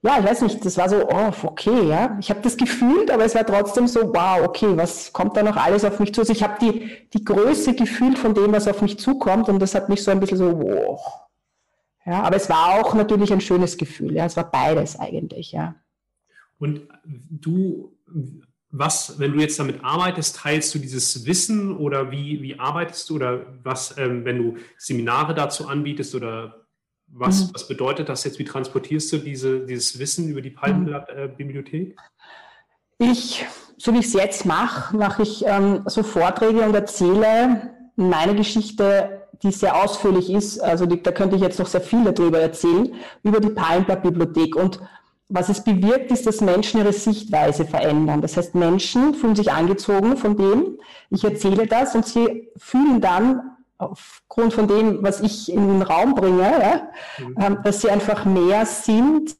ja, ich weiß nicht, das war so, oh, okay, ja. Ich habe das gefühlt, aber es war trotzdem so, wow, okay, was kommt da noch alles auf mich zu? Also ich habe die, die Größe gefühlt von dem, was auf mich zukommt und das hat mich so ein bisschen so, wow. Ja, aber es war auch natürlich ein schönes Gefühl, ja, es war beides eigentlich, ja. Und du, was, wenn du jetzt damit arbeitest, teilst du dieses Wissen oder wie, wie arbeitest du oder was, ähm, wenn du Seminare dazu anbietest oder was, mhm. was bedeutet das jetzt? Wie transportierst du diese, dieses Wissen über die Palmenblatt-Bibliothek? Ich, so wie ich es jetzt mache, mache ich ähm, so Vorträge und erzähle meine Geschichte, die sehr ausführlich ist. Also die, da könnte ich jetzt noch sehr viele darüber erzählen, über die Palmblatt-Bibliothek. Und was es bewirkt, ist, dass Menschen ihre Sichtweise verändern. Das heißt, Menschen fühlen sich angezogen von dem. Ich erzähle das und sie fühlen dann aufgrund von dem, was ich in den Raum bringe, ja, mhm. Ähm, dass sie einfach mehr sind,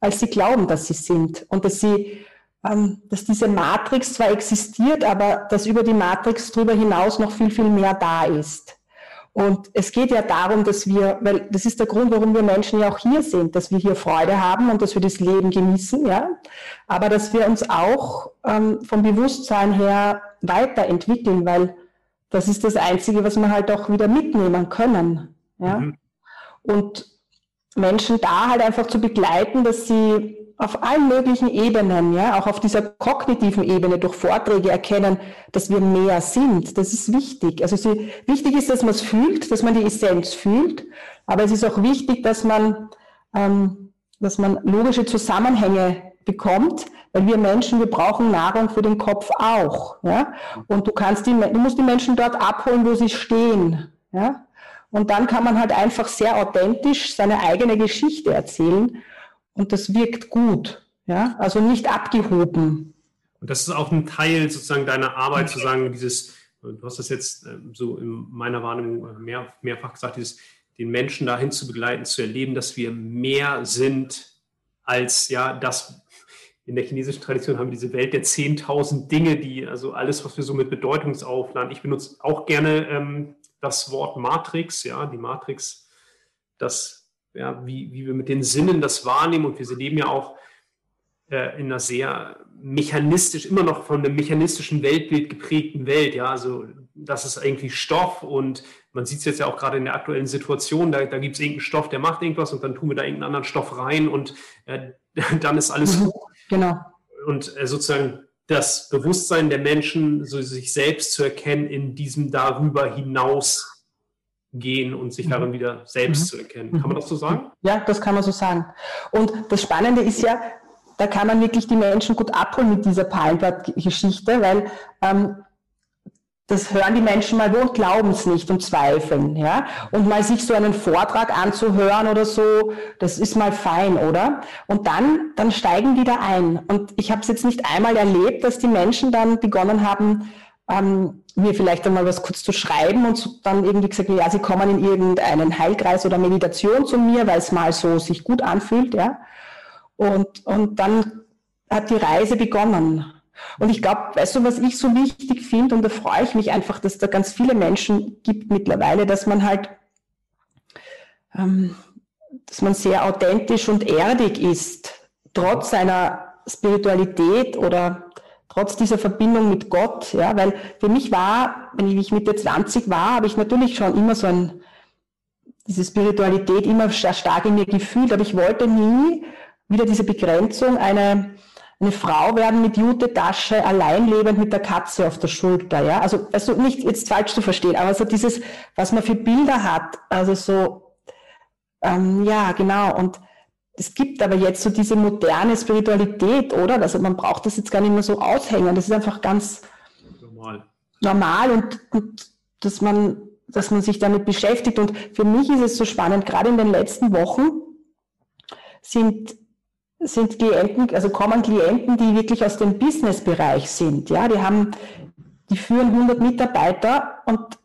als sie glauben, dass sie sind. Und dass sie, ähm, dass diese Matrix zwar existiert, aber dass über die Matrix darüber hinaus noch viel, viel mehr da ist. Und es geht ja darum, dass wir, weil das ist der Grund, warum wir Menschen ja auch hier sind, dass wir hier Freude haben und dass wir das Leben genießen, ja. Aber dass wir uns auch ähm, vom Bewusstsein her weiterentwickeln, weil das ist das Einzige, was wir halt auch wieder mitnehmen können. Ja? Mhm. Und Menschen da halt einfach zu begleiten, dass sie auf allen möglichen Ebenen, ja, auch auf dieser kognitiven Ebene durch Vorträge erkennen, dass wir mehr sind. Das ist wichtig. Also sie, wichtig ist, dass man es fühlt, dass man die Essenz fühlt, aber es ist auch wichtig, dass man, ähm, dass man logische Zusammenhänge bekommt, weil wir Menschen, wir brauchen Nahrung für den Kopf auch. Ja? Und du kannst die, du musst die Menschen dort abholen, wo sie stehen. Ja? Und dann kann man halt einfach sehr authentisch seine eigene Geschichte erzählen und das wirkt gut. Ja? Also nicht abgehoben. Und das ist auch ein Teil sozusagen deiner Arbeit, zu sagen, dieses, du hast das jetzt ähm, so in meiner Wahrnehmung äh, mehr, mehrfach gesagt, dieses, den Menschen dahin zu begleiten, zu erleben, dass wir mehr sind als ja das. In der chinesischen Tradition haben wir diese Welt der 10.000 Dinge, die, also alles, was wir so mit Bedeutungsaufladen. Ich benutze auch gerne ähm, das Wort Matrix, ja, die Matrix, das, ja, wie, wie wir mit den Sinnen das wahrnehmen und wir leben ja auch äh, in einer sehr mechanistisch, immer noch von einem mechanistischen Weltbild geprägten Welt. Ja, also das ist irgendwie Stoff und man sieht es jetzt ja auch gerade in der aktuellen Situation, da, da gibt es irgendeinen Stoff, der macht irgendwas und dann tun wir da irgendeinen anderen Stoff rein und äh, dann ist alles mhm, Genau. Und äh, sozusagen das Bewusstsein der Menschen, so sich selbst zu erkennen, in diesem darüber hinaus gehen und sich darin mhm. wieder selbst mhm. zu erkennen. Kann man das so sagen? Ja, das kann man so sagen. Und das Spannende ist ja, da kann man wirklich die Menschen gut abholen mit dieser Palmblatt-Geschichte, weil ähm, das hören die Menschen mal wo und glauben es nicht und zweifeln, ja. Und mal sich so einen Vortrag anzuhören oder so, das ist mal fein, oder? Und dann, dann steigen die da ein. Und ich habe es jetzt nicht einmal erlebt, dass die Menschen dann begonnen haben, ähm, mir vielleicht einmal was kurz zu schreiben und dann irgendwie gesagt, ja, sie kommen in irgendeinen Heilkreis oder Meditation zu mir, weil es mal so sich gut anfühlt, ja. Und, und dann hat die Reise begonnen. Und ich glaube, weißt du, was ich so wichtig finde, und da freue ich mich einfach, dass da ganz viele Menschen gibt mittlerweile, dass man halt, ähm, dass man sehr authentisch und erdig ist, trotz seiner Spiritualität oder trotz dieser Verbindung mit Gott, ja, weil für mich war, wenn ich Mitte 20 war, habe ich natürlich schon immer so ein, diese Spiritualität immer stark in mir gefühlt, aber ich wollte nie wieder diese Begrenzung, eine, eine Frau werden mit Jute-Tasche, allein lebend mit der Katze auf der Schulter, ja. Also, also nicht jetzt falsch zu verstehen, aber so dieses, was man für Bilder hat, also so, ähm, ja, genau. Und es gibt aber jetzt so diese moderne Spiritualität, oder? Also man braucht das jetzt gar nicht mehr so aushängen. Das ist einfach ganz normal, normal und, und dass man, dass man sich damit beschäftigt. Und für mich ist es so spannend, gerade in den letzten Wochen sind sind Klienten, also kommen Klienten, die wirklich aus dem Businessbereich sind. Ja, die haben, die führen 100 Mitarbeiter und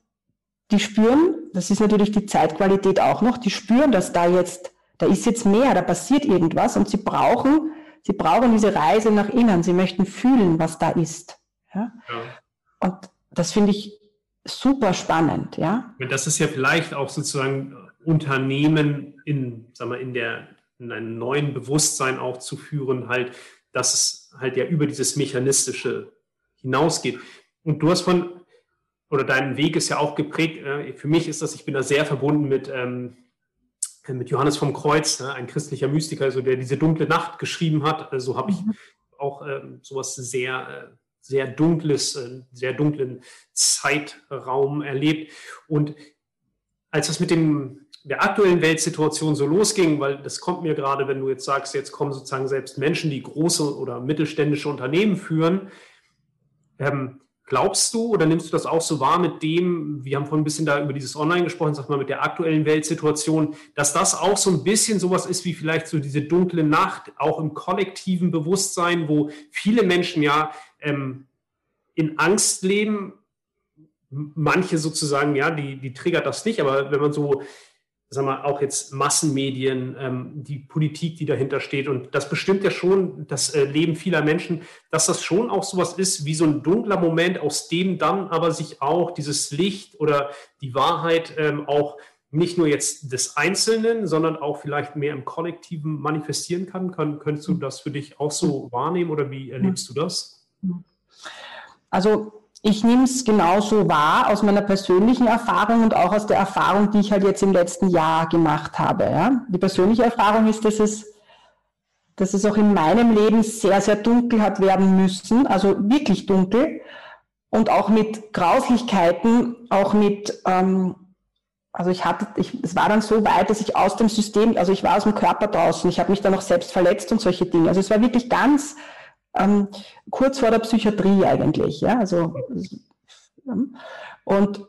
die spüren, das ist natürlich die Zeitqualität auch noch, die spüren, dass da jetzt, da ist jetzt mehr, da passiert irgendwas und sie brauchen, sie brauchen diese Reise nach innen. Sie möchten fühlen, was da ist. Ja? ja. Und das finde ich super spannend, ja. Das ist ja vielleicht auch sozusagen Unternehmen in, sagen wir, in der in einem neuen Bewusstsein auch zu führen, halt, dass es halt ja über dieses Mechanistische hinausgeht. Und du hast von, oder dein Weg ist ja auch geprägt, äh, für mich ist das, ich bin da sehr verbunden mit, ähm, mit Johannes vom Kreuz, ne, ein christlicher Mystiker, also der diese dunkle Nacht geschrieben hat. Also habe ich mhm. auch ähm, sowas sehr, äh, sehr dunkles, äh, sehr dunklen Zeitraum erlebt. Und als das mit dem der aktuellen Weltsituation so losging, weil das kommt mir gerade, wenn du jetzt sagst, jetzt kommen sozusagen selbst Menschen, die große oder mittelständische Unternehmen führen. Ähm, glaubst du oder nimmst du das auch so wahr mit dem, wir haben vorhin ein bisschen da über dieses Online gesprochen, sag mal mit der aktuellen Weltsituation, dass das auch so ein bisschen sowas ist wie vielleicht so diese dunkle Nacht, auch im kollektiven Bewusstsein, wo viele Menschen ja ähm, in Angst leben, manche sozusagen, ja, die, die triggert das nicht, aber wenn man so sagen wir, auch jetzt Massenmedien, ähm, die Politik, die dahinter steht. Und das bestimmt ja schon das äh, Leben vieler Menschen, dass das schon auch sowas ist wie so ein dunkler Moment, aus dem dann aber sich auch dieses Licht oder die Wahrheit ähm, auch nicht nur jetzt des Einzelnen, sondern auch vielleicht mehr im Kollektiven manifestieren kann. kann. Könntest du das für dich auch so wahrnehmen oder wie erlebst du das? Also ich nehme es genauso wahr aus meiner persönlichen Erfahrung und auch aus der Erfahrung, die ich halt jetzt im letzten Jahr gemacht habe. Ja. Die persönliche Erfahrung ist, dass es, dass es auch in meinem Leben sehr, sehr dunkel hat werden müssen, also wirklich dunkel und auch mit Grauslichkeiten, auch mit, ähm, also ich hatte, ich, es war dann so weit, dass ich aus dem System, also ich war aus dem Körper draußen, ich habe mich dann auch selbst verletzt und solche Dinge. Also es war wirklich ganz ähm, kurz vor der Psychiatrie eigentlich. Ja? Also, und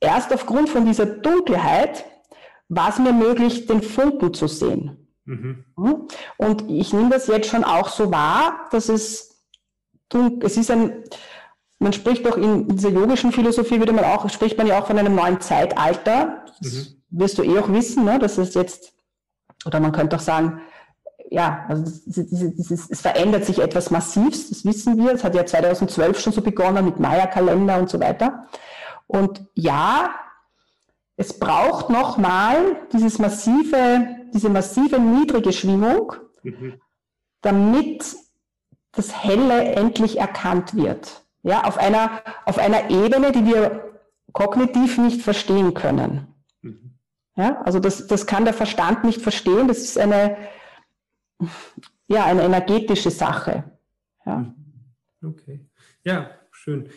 erst aufgrund von dieser Dunkelheit war es mir möglich, den Funken zu sehen. Mhm. Und ich nehme das jetzt schon auch so wahr, dass es es ist ein, man spricht doch in dieser yogischen Philosophie, würde man auch, spricht man ja auch von einem neuen Zeitalter. Das mhm. wirst du eh auch wissen, ne, dass es jetzt, oder man könnte auch sagen, ja, also es verändert sich etwas massivst, das wissen wir. Es hat ja 2012 schon so begonnen mit Maya-Kalender und so weiter. Und ja, es braucht nochmal dieses massive, diese massive niedrige Schwingung, mhm. damit das Helle endlich erkannt wird. Ja, auf einer, auf einer Ebene, die wir kognitiv nicht verstehen können. Mhm. Ja, also das, das kann der Verstand nicht verstehen. Das ist eine, ja, eine energetische Sache. Ja. Mhm. Okay. Ja, schön.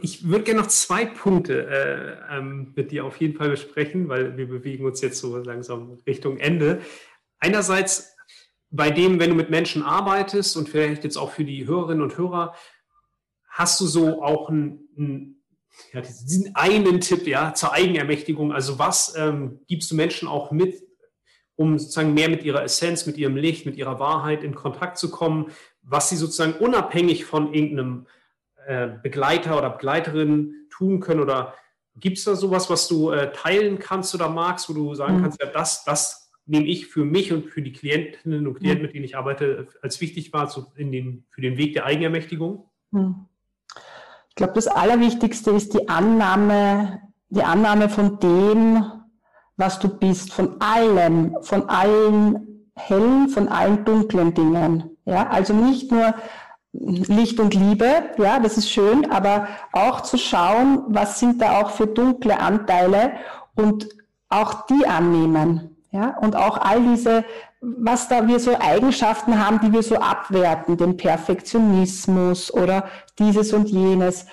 Ich würde gerne noch zwei Punkte äh, ähm, mit dir auf jeden Fall besprechen, weil wir bewegen uns jetzt so langsam Richtung Ende. Einerseits bei dem, wenn du mit Menschen arbeitest und vielleicht jetzt auch für die Hörerinnen und Hörer, hast du so auch einen, einen, ja, diesen einen Tipp ja, zur Eigenermächtigung? Also was ähm, gibst du Menschen auch mit, um sozusagen mehr mit ihrer Essenz, mit ihrem Licht, mit ihrer Wahrheit in Kontakt zu kommen, was sie sozusagen unabhängig von irgendeinem äh, Begleiter oder Begleiterin tun können? Oder gibt es da sowas, was du äh, teilen kannst oder magst, wo du sagen mhm. kannst, ja, das, das nehme ich für mich und für die Klientinnen und Klienten, mhm. mit denen ich arbeite, als wichtig war so in den, für den Weg der Eigenermächtigung? Mhm. Ich glaube, das Allerwichtigste ist die Annahme, die Annahme von dem, was du bist, von allem, von allen hellen, von allen dunklen Dingen. Ja, also nicht nur Licht und Liebe, ja, das ist schön, aber auch zu schauen, was sind da auch für dunkle Anteile und auch die annehmen, ja, und auch all diese, was da wir so Eigenschaften haben, die wir so abwerten, den Perfektionismus oder dieses und jenes,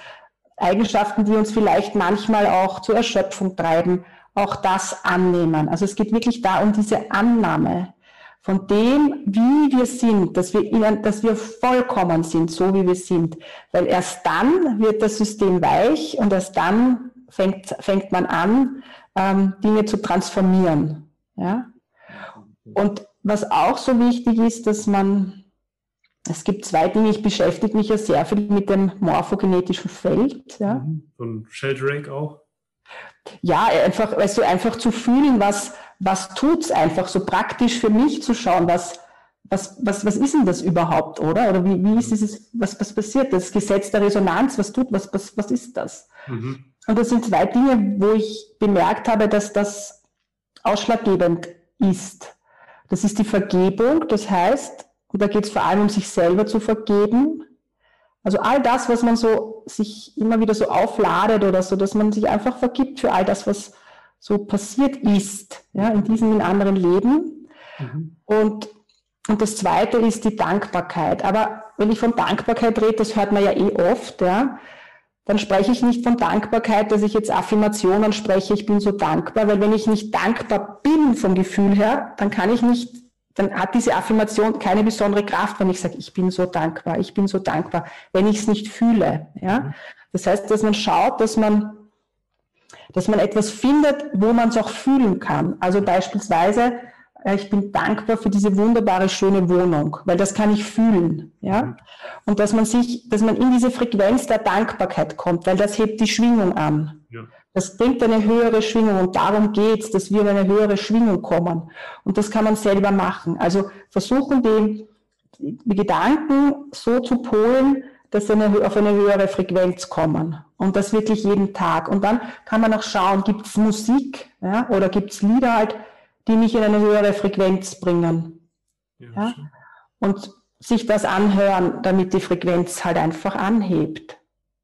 Eigenschaften, die uns vielleicht manchmal auch zur Erschöpfung treiben, auch das annehmen. Also es geht wirklich da um diese Annahme, von dem, wie wir sind, dass wir, ihnen, dass wir vollkommen sind, so wie wir sind. Weil erst dann wird das System weich und erst dann fängt, fängt man an, ähm, Dinge zu transformieren. Ja? Und was auch so wichtig ist, dass man, es gibt zwei Dinge, ich beschäftige mich ja sehr viel mit dem morphogenetischen Feld. Ja? Und Sheldrake auch? Ja, einfach, weißt du, einfach zu fühlen, was, was tut's einfach so praktisch für mich zu schauen, was, was, was, was ist denn das überhaupt, oder? Oder wie, wie ist dieses, was, was passiert? Das Gesetz der Resonanz, was tut, was, was, was ist das? Mhm. Und das sind zwei Dinge, wo ich bemerkt habe, dass das ausschlaggebend ist. Das ist die Vergebung, das heißt, und da geht es vor allem um sich selber zu vergeben. Also all das, was man so sich immer wieder so aufladet oder so, dass man sich einfach vergibt für all das, was, so passiert ist, ja, in diesem in anderen Leben. Mhm. Und, und das zweite ist die Dankbarkeit. Aber wenn ich von Dankbarkeit rede, das hört man ja eh oft, ja, dann spreche ich nicht von Dankbarkeit, dass ich jetzt Affirmationen spreche, ich bin so dankbar, weil wenn ich nicht dankbar bin vom Gefühl her, dann kann ich nicht, dann hat diese Affirmation keine besondere Kraft, wenn ich sage, ich bin so dankbar, ich bin so dankbar, wenn ich es nicht fühle. Ja? Mhm. Das heißt, dass man schaut, dass man dass man etwas findet, wo man es auch fühlen kann. Also beispielsweise, äh, ich bin dankbar für diese wunderbare, schöne Wohnung, weil das kann ich fühlen, ja. Mhm. Und dass man sich, dass man in diese Frequenz der Dankbarkeit kommt, weil das hebt die Schwingung an. Ja. Das bringt eine höhere Schwingung und darum geht's, dass wir in eine höhere Schwingung kommen. Und das kann man selber machen. Also versuchen, die, die Gedanken so zu polen, dass sie eine, auf eine höhere Frequenz kommen. Und das wirklich jeden Tag. Und dann kann man auch schauen, gibt es Musik ja, oder gibt es Lieder halt, die mich in eine höhere Frequenz bringen. Ja, ja? Und sich das anhören, damit die Frequenz halt einfach anhebt.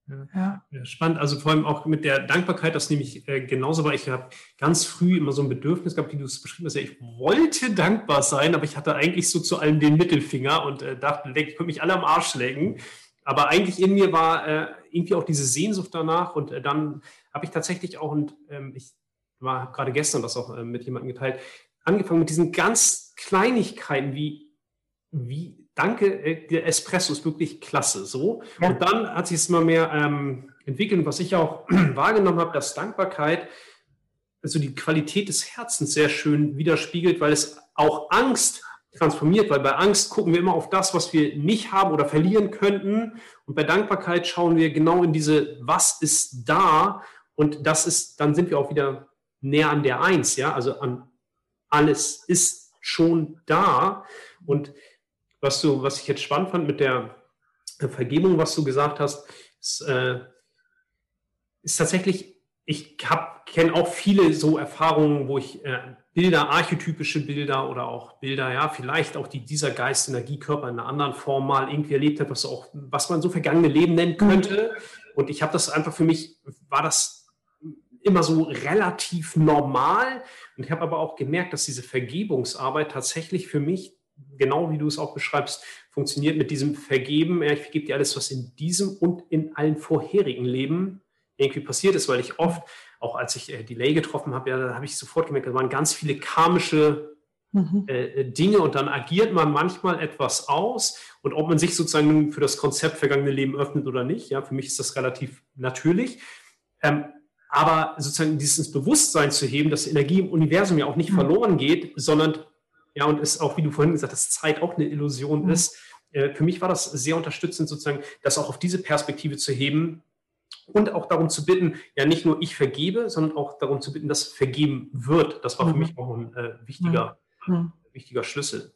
Ja. ja. spannend. Also vor allem auch mit der Dankbarkeit, das nehme ich äh, genauso, weil ich habe ganz früh immer so ein Bedürfnis gehabt, wie du es beschrieben hast. Ja, ich wollte dankbar sein, aber ich hatte eigentlich so zu allem den Mittelfinger und äh, dachte, ich könnte mich alle am Arsch legen. Aber eigentlich in mir war äh, irgendwie auch diese Sehnsucht danach. Und äh, dann habe ich tatsächlich auch, und ähm, ich habe gerade gestern das auch äh, mit jemandem geteilt, angefangen mit diesen ganz Kleinigkeiten wie, wie danke, äh, der Espresso ist wirklich klasse. So. Ja. Und dann hat sich es immer mehr ähm, entwickelt. was ich auch wahrgenommen habe, dass Dankbarkeit also die Qualität des Herzens sehr schön widerspiegelt, weil es auch Angst transformiert, weil bei Angst gucken wir immer auf das, was wir nicht haben oder verlieren könnten. Und bei Dankbarkeit schauen wir genau in diese, was ist da? Und das ist, dann sind wir auch wieder näher an der Eins, ja, also an alles ist schon da. Und was du, was ich jetzt spannend fand mit der Vergebung, was du gesagt hast, ist, äh, ist tatsächlich, ich kenne auch viele so Erfahrungen, wo ich äh, Bilder, archetypische Bilder oder auch Bilder, ja, vielleicht auch die dieser Geist, Energiekörper in einer anderen Form mal irgendwie erlebt hat, was auch, was man so vergangene Leben nennen könnte. Und ich habe das einfach für mich, war das immer so relativ normal. Und ich habe aber auch gemerkt, dass diese Vergebungsarbeit tatsächlich für mich, genau wie du es auch beschreibst, funktioniert mit diesem Vergeben. Ja, ich vergebe dir alles, was in diesem und in allen vorherigen Leben irgendwie passiert ist, weil ich oft auch als ich äh, Delay getroffen habe, ja, da habe ich sofort gemerkt, da waren ganz viele karmische mhm. äh, äh, Dinge und dann agiert man manchmal etwas aus und ob man sich sozusagen für das Konzept vergangene Leben öffnet oder nicht, ja, für mich ist das relativ natürlich. Ähm, aber sozusagen dieses Bewusstsein zu heben, dass Energie im Universum ja auch nicht mhm. verloren geht, sondern ja, und es auch, wie du vorhin gesagt hast, Zeit auch eine Illusion mhm. ist. Äh, für mich war das sehr unterstützend, sozusagen, das auch auf diese Perspektive zu heben, und auch darum zu bitten, ja nicht nur ich vergebe, sondern auch darum zu bitten, dass vergeben wird. Das war für mhm. mich auch ein äh, wichtiger, mhm. wichtiger Schlüssel.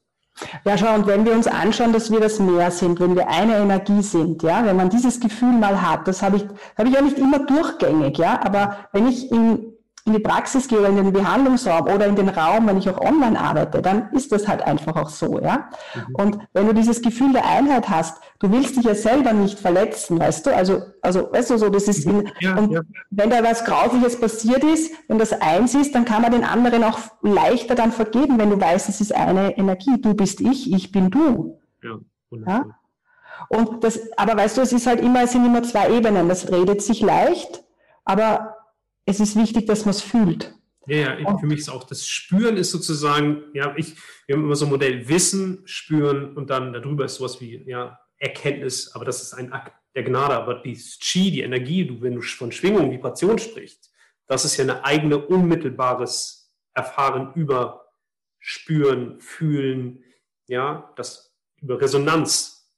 Ja, schau, und wenn wir uns anschauen, dass wir das Meer sind, wenn wir eine Energie sind, ja, wenn man dieses Gefühl mal hat, das habe ich, habe ich ja nicht immer durchgängig, ja, aber wenn ich in in die Praxis gehe oder in den Behandlungsraum oder in den Raum, wenn ich auch online arbeite, dann ist das halt einfach auch so, ja. Mhm. Und wenn du dieses Gefühl der Einheit hast, du willst dich ja selber nicht verletzen, weißt du? Also, also, weißt du so, das ist, in, ja, und ja. wenn da was Grausliches passiert ist, wenn das eins ist, dann kann man den anderen auch leichter dann vergeben, wenn du weißt, es ist eine Energie. Du bist ich, ich bin du. Ja, ja? Und das, aber weißt du, es ist halt immer, es sind immer zwei Ebenen. Das redet sich leicht, aber es ist wichtig, dass man es fühlt. Ja, ja, für mich ist auch das Spüren ist sozusagen, ja, ich, wir haben immer so ein Modell Wissen, Spüren und dann darüber ist sowas wie, ja, Erkenntnis, aber das ist ein Akt der Gnade, aber die Chi, die Energie, du, wenn du von Schwingung, Vibration sprichst, das ist ja eine eigene unmittelbares Erfahren über Spüren, Fühlen, ja, das über Resonanz.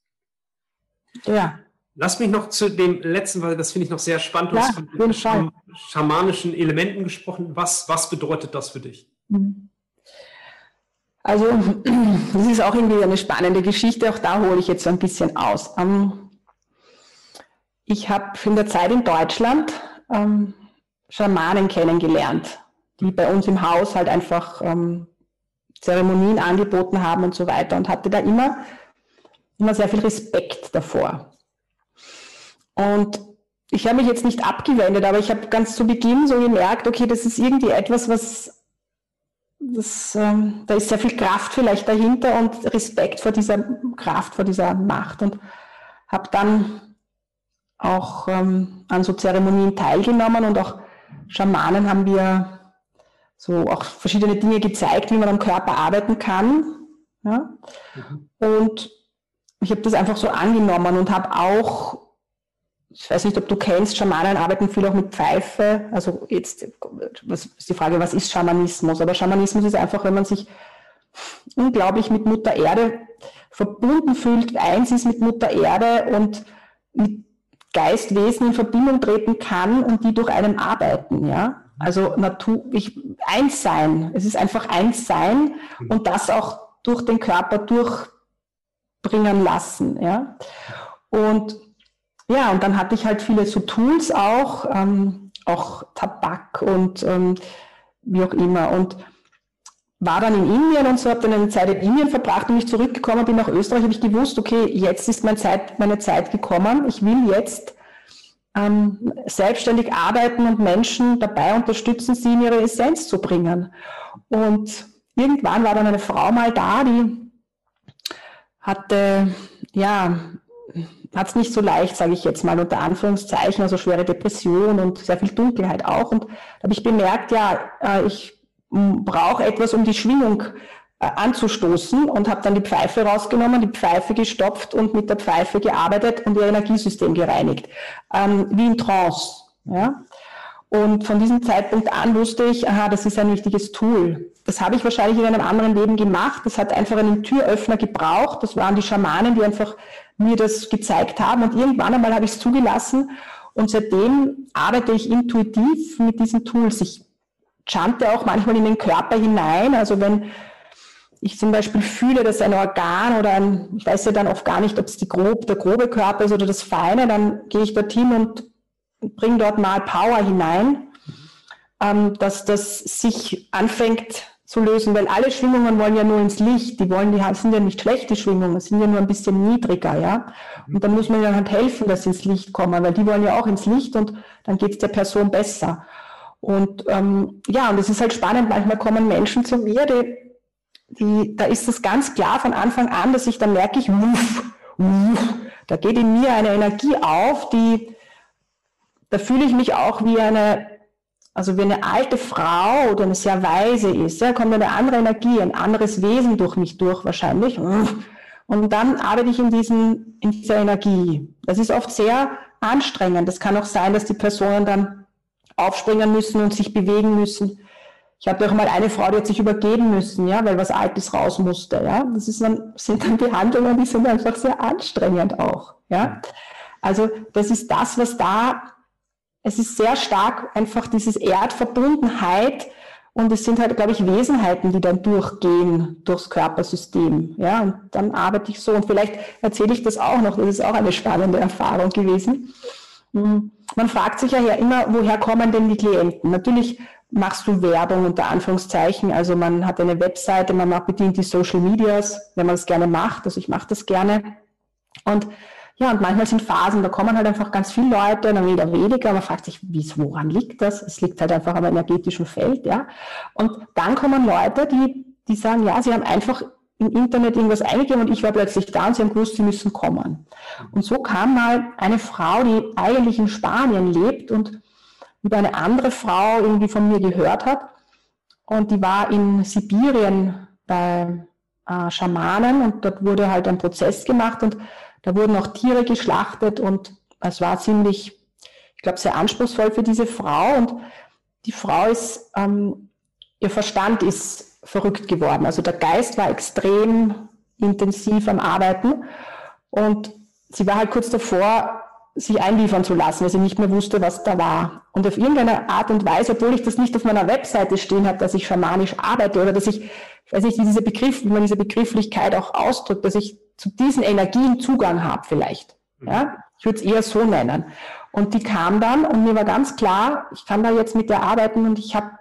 Ja. Lass mich noch zu dem letzten, weil das finde ich noch sehr spannend. Du ja, hast von schamanischen Elementen gesprochen. Was, was bedeutet das für dich? Mhm. Also, das ist auch irgendwie eine spannende Geschichte. Auch da hole ich jetzt so ein bisschen aus. Ähm, ich habe in der Zeit in Deutschland ähm, Schamanen kennengelernt, die bei uns im Haus halt einfach ähm, Zeremonien angeboten haben und so weiter und hatte da immer, immer sehr viel Respekt davor. Und ich habe mich jetzt nicht abgewendet, aber ich habe ganz zu Beginn so gemerkt, okay, das ist irgendwie etwas, was, das, ähm, da ist sehr viel Kraft vielleicht dahinter und Respekt vor dieser Kraft, vor dieser Macht. Und habe dann auch ähm, an so Zeremonien teilgenommen und auch Schamanen haben mir so auch verschiedene Dinge gezeigt, wie man am Körper arbeiten kann. Ja? Mhm. Und ich habe das einfach so angenommen und habe auch ich weiß nicht, ob du kennst, Schamanen arbeiten viel auch mit Pfeife. Also jetzt was ist die Frage, was ist Schamanismus? Aber Schamanismus ist einfach, wenn man sich unglaublich mit Mutter Erde verbunden fühlt, eins ist mit Mutter Erde und mit Geistwesen in Verbindung treten kann und die durch einen arbeiten, ja. Also Natur, ich, eins sein. Es ist einfach eins sein und das auch durch den Körper durchbringen lassen, ja. Und ja, und dann hatte ich halt viele so Tools auch, ähm, auch Tabak und ähm, wie auch immer. Und war dann in Indien und so, habe dann eine Zeit in Indien verbracht und ich zurückgekommen bin nach Österreich, habe ich gewusst, okay, jetzt ist meine Zeit, meine Zeit gekommen. Ich will jetzt ähm, selbstständig arbeiten und Menschen dabei unterstützen, sie in ihre Essenz zu bringen. Und irgendwann war dann eine Frau mal da, die hatte, ja, hat es nicht so leicht, sage ich jetzt mal unter Anführungszeichen, also schwere Depression und sehr viel Dunkelheit auch. Und da habe ich bemerkt, ja, äh, ich brauche etwas, um die Schwingung äh, anzustoßen und habe dann die Pfeife rausgenommen, die Pfeife gestopft und mit der Pfeife gearbeitet und ihr Energiesystem gereinigt, ähm, wie in Trance. Ja? Und von diesem Zeitpunkt an wusste ich, aha, das ist ein wichtiges Tool. Das habe ich wahrscheinlich in einem anderen Leben gemacht. Das hat einfach einen Türöffner gebraucht. Das waren die Schamanen, die einfach mir das gezeigt haben. Und irgendwann einmal habe ich es zugelassen. Und seitdem arbeite ich intuitiv mit diesen Tools. Ich chante auch manchmal in den Körper hinein. Also wenn ich zum Beispiel fühle, dass ein Organ oder ein, ich weiß ja dann oft gar nicht, ob es die grob, der grobe Körper ist oder das Feine, dann gehe ich dorthin und bringe dort mal Power hinein, ähm, dass das sich anfängt zu lösen, weil alle Schwingungen wollen ja nur ins Licht, die wollen, die sind ja nicht schlechte Schwingungen, sind ja nur ein bisschen niedriger, ja. Und dann muss man ihnen halt helfen, dass sie ins Licht kommen, weil die wollen ja auch ins Licht und dann geht es der Person besser. Und ähm, ja, und es ist halt spannend, manchmal kommen Menschen zu mir, die, die, da ist es ganz klar von Anfang an, dass ich dann merke ich, wuff, wuff, da geht in mir eine Energie auf, die, da fühle ich mich auch wie eine also wenn eine alte Frau oder eine sehr weise ist, ja, kommt eine andere Energie, ein anderes Wesen durch mich durch wahrscheinlich. Und dann arbeite ich in, diesen, in dieser Energie. Das ist oft sehr anstrengend. Das kann auch sein, dass die Personen dann aufspringen müssen und sich bewegen müssen. Ich hatte auch mal eine Frau, die hat sich übergeben müssen, ja, weil was Altes raus musste. Ja, das ist dann, sind dann Behandlungen, die sind einfach sehr anstrengend auch. Ja, also das ist das, was da es ist sehr stark einfach dieses Erdverbundenheit und es sind halt, glaube ich, Wesenheiten, die dann durchgehen durchs Körpersystem. Ja, und dann arbeite ich so und vielleicht erzähle ich das auch noch. Das ist auch eine spannende Erfahrung gewesen. Hm. Man fragt sich ja immer, woher kommen denn die Klienten? Natürlich machst du Werbung unter Anführungszeichen. Also man hat eine Webseite, man bedient die Social Medias, wenn man es gerne macht. Also ich mache das gerne. Und ja, und manchmal sind Phasen, da kommen halt einfach ganz viele Leute, dann wieder weniger. Man fragt sich, woran liegt das? Es liegt halt einfach am energetischen Feld, ja. Und dann kommen Leute, die, die sagen, ja, sie haben einfach im Internet irgendwas eingegeben und ich war plötzlich da und sie haben gewusst, sie müssen kommen. Und so kam mal eine Frau, die eigentlich in Spanien lebt und über eine andere Frau irgendwie von mir gehört hat. Und die war in Sibirien bei äh, Schamanen und dort wurde halt ein Prozess gemacht und da wurden auch Tiere geschlachtet und es war ziemlich, ich glaube, sehr anspruchsvoll für diese Frau. Und die Frau ist, ähm, ihr Verstand ist verrückt geworden. Also der Geist war extrem intensiv am Arbeiten und sie war halt kurz davor, sich einliefern zu lassen, weil sie nicht mehr wusste, was da war. Und auf irgendeine Art und Weise, obwohl ich das nicht auf meiner Webseite stehen habe, dass ich schamanisch arbeite oder dass ich, weiß nicht, wie diese Begriff, wie man diese Begrifflichkeit auch ausdrückt, dass ich zu diesen Energien Zugang habe vielleicht. Mhm. Ja? Ich würde es eher so nennen. Und die kam dann und mir war ganz klar, ich kann da jetzt mit der arbeiten und ich habe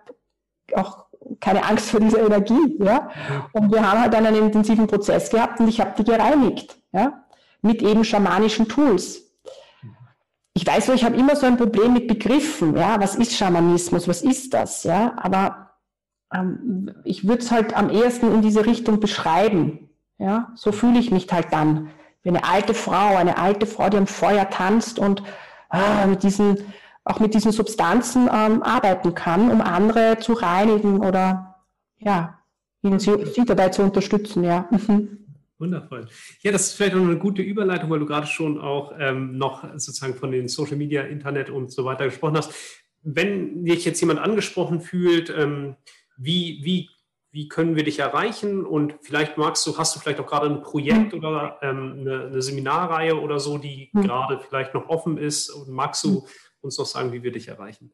auch keine Angst vor dieser Energie. Ja? Und wir haben halt dann einen intensiven Prozess gehabt und ich habe die gereinigt. Ja? Mit eben schamanischen Tools. Ich weiß, ich habe immer so ein Problem mit Begriffen. Ja, was ist Schamanismus? Was ist das? Ja, aber ähm, ich würde es halt am ehesten in diese Richtung beschreiben. Ja, so fühle ich mich halt dann. Wie eine alte Frau, eine alte Frau, die am Feuer tanzt und ah, mit diesen, auch mit diesen Substanzen ähm, arbeiten kann, um andere zu reinigen oder ja, ihnen sie, sie dabei zu unterstützen, ja. Mhm. Wundervoll. Ja, das ist vielleicht noch eine gute Überleitung, weil du gerade schon auch ähm, noch sozusagen von den Social Media, Internet und so weiter gesprochen hast. Wenn dich jetzt jemand angesprochen fühlt, ähm, wie, wie wie können wir dich erreichen? Und vielleicht magst du, hast du vielleicht auch gerade ein Projekt mhm. oder ähm, eine, eine, Seminarreihe oder so, die mhm. gerade vielleicht noch offen ist. Und magst du mhm. uns noch sagen, wie wir dich erreichen?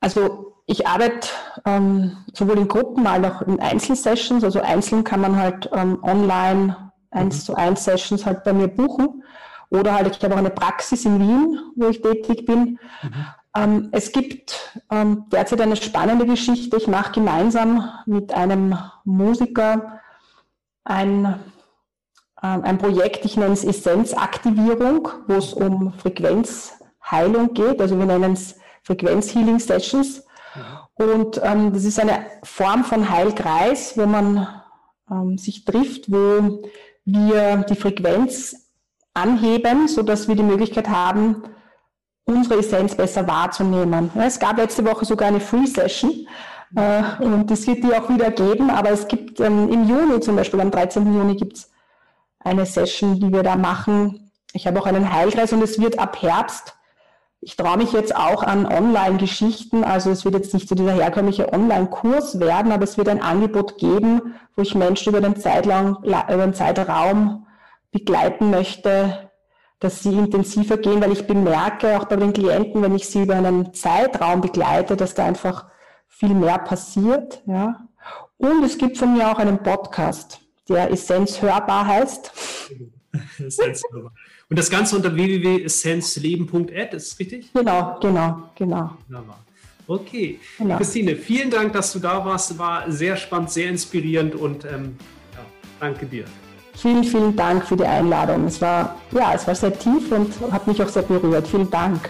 Also ich arbeite ähm, sowohl in Gruppen als auch in Einzelsessions. Also einzeln kann man halt ähm, online eins mhm. zu eins Sessions halt bei mir buchen. Oder halt, ich habe auch eine Praxis in Wien, wo ich tätig bin. Mhm. Ähm, es gibt ähm, derzeit eine spannende Geschichte. Ich mache gemeinsam mit einem Musiker ein, ähm, ein Projekt, ich nenne es Essenzaktivierung, wo es um Frequenzheilung geht. Also wir nennen es Frequenzhealing Sessions. Und ähm, das ist eine Form von Heilkreis, wo man ähm, sich trifft, wo wir die Frequenz anheben, sodass wir die Möglichkeit haben, unsere Essenz besser wahrzunehmen. es gab letzte Woche sogar eine Free Session äh, und es wird die auch wieder geben, aber es gibt ähm, im Juni zum Beispiel, am 13. Juni gibt es eine Session, die wir da machen. Ich habe auch einen Heilkreis und es wird ab Herbst ich traue mich jetzt auch an Online-Geschichten. Also es wird jetzt nicht so dieser herkömmliche Online-Kurs werden, aber es wird ein Angebot geben, wo ich Menschen über den, Zeitlang, über den Zeitraum begleiten möchte, dass sie intensiver gehen, weil ich bemerke auch bei den Klienten, wenn ich sie über einen Zeitraum begleite, dass da einfach viel mehr passiert. Ja. Und es gibt von mir auch einen Podcast, der Essenz hörbar heißt. Essenz hörbar. Und das Ganze unter www.essenzleben.ad, ist richtig? Genau, genau, genau. Wunderbar. Okay. Genau. Christine, vielen Dank, dass du da warst. War sehr spannend, sehr inspirierend und ähm, ja, danke dir. Vielen, vielen Dank für die Einladung. Es war, ja, es war sehr tief und hat mich auch sehr berührt. Vielen Dank.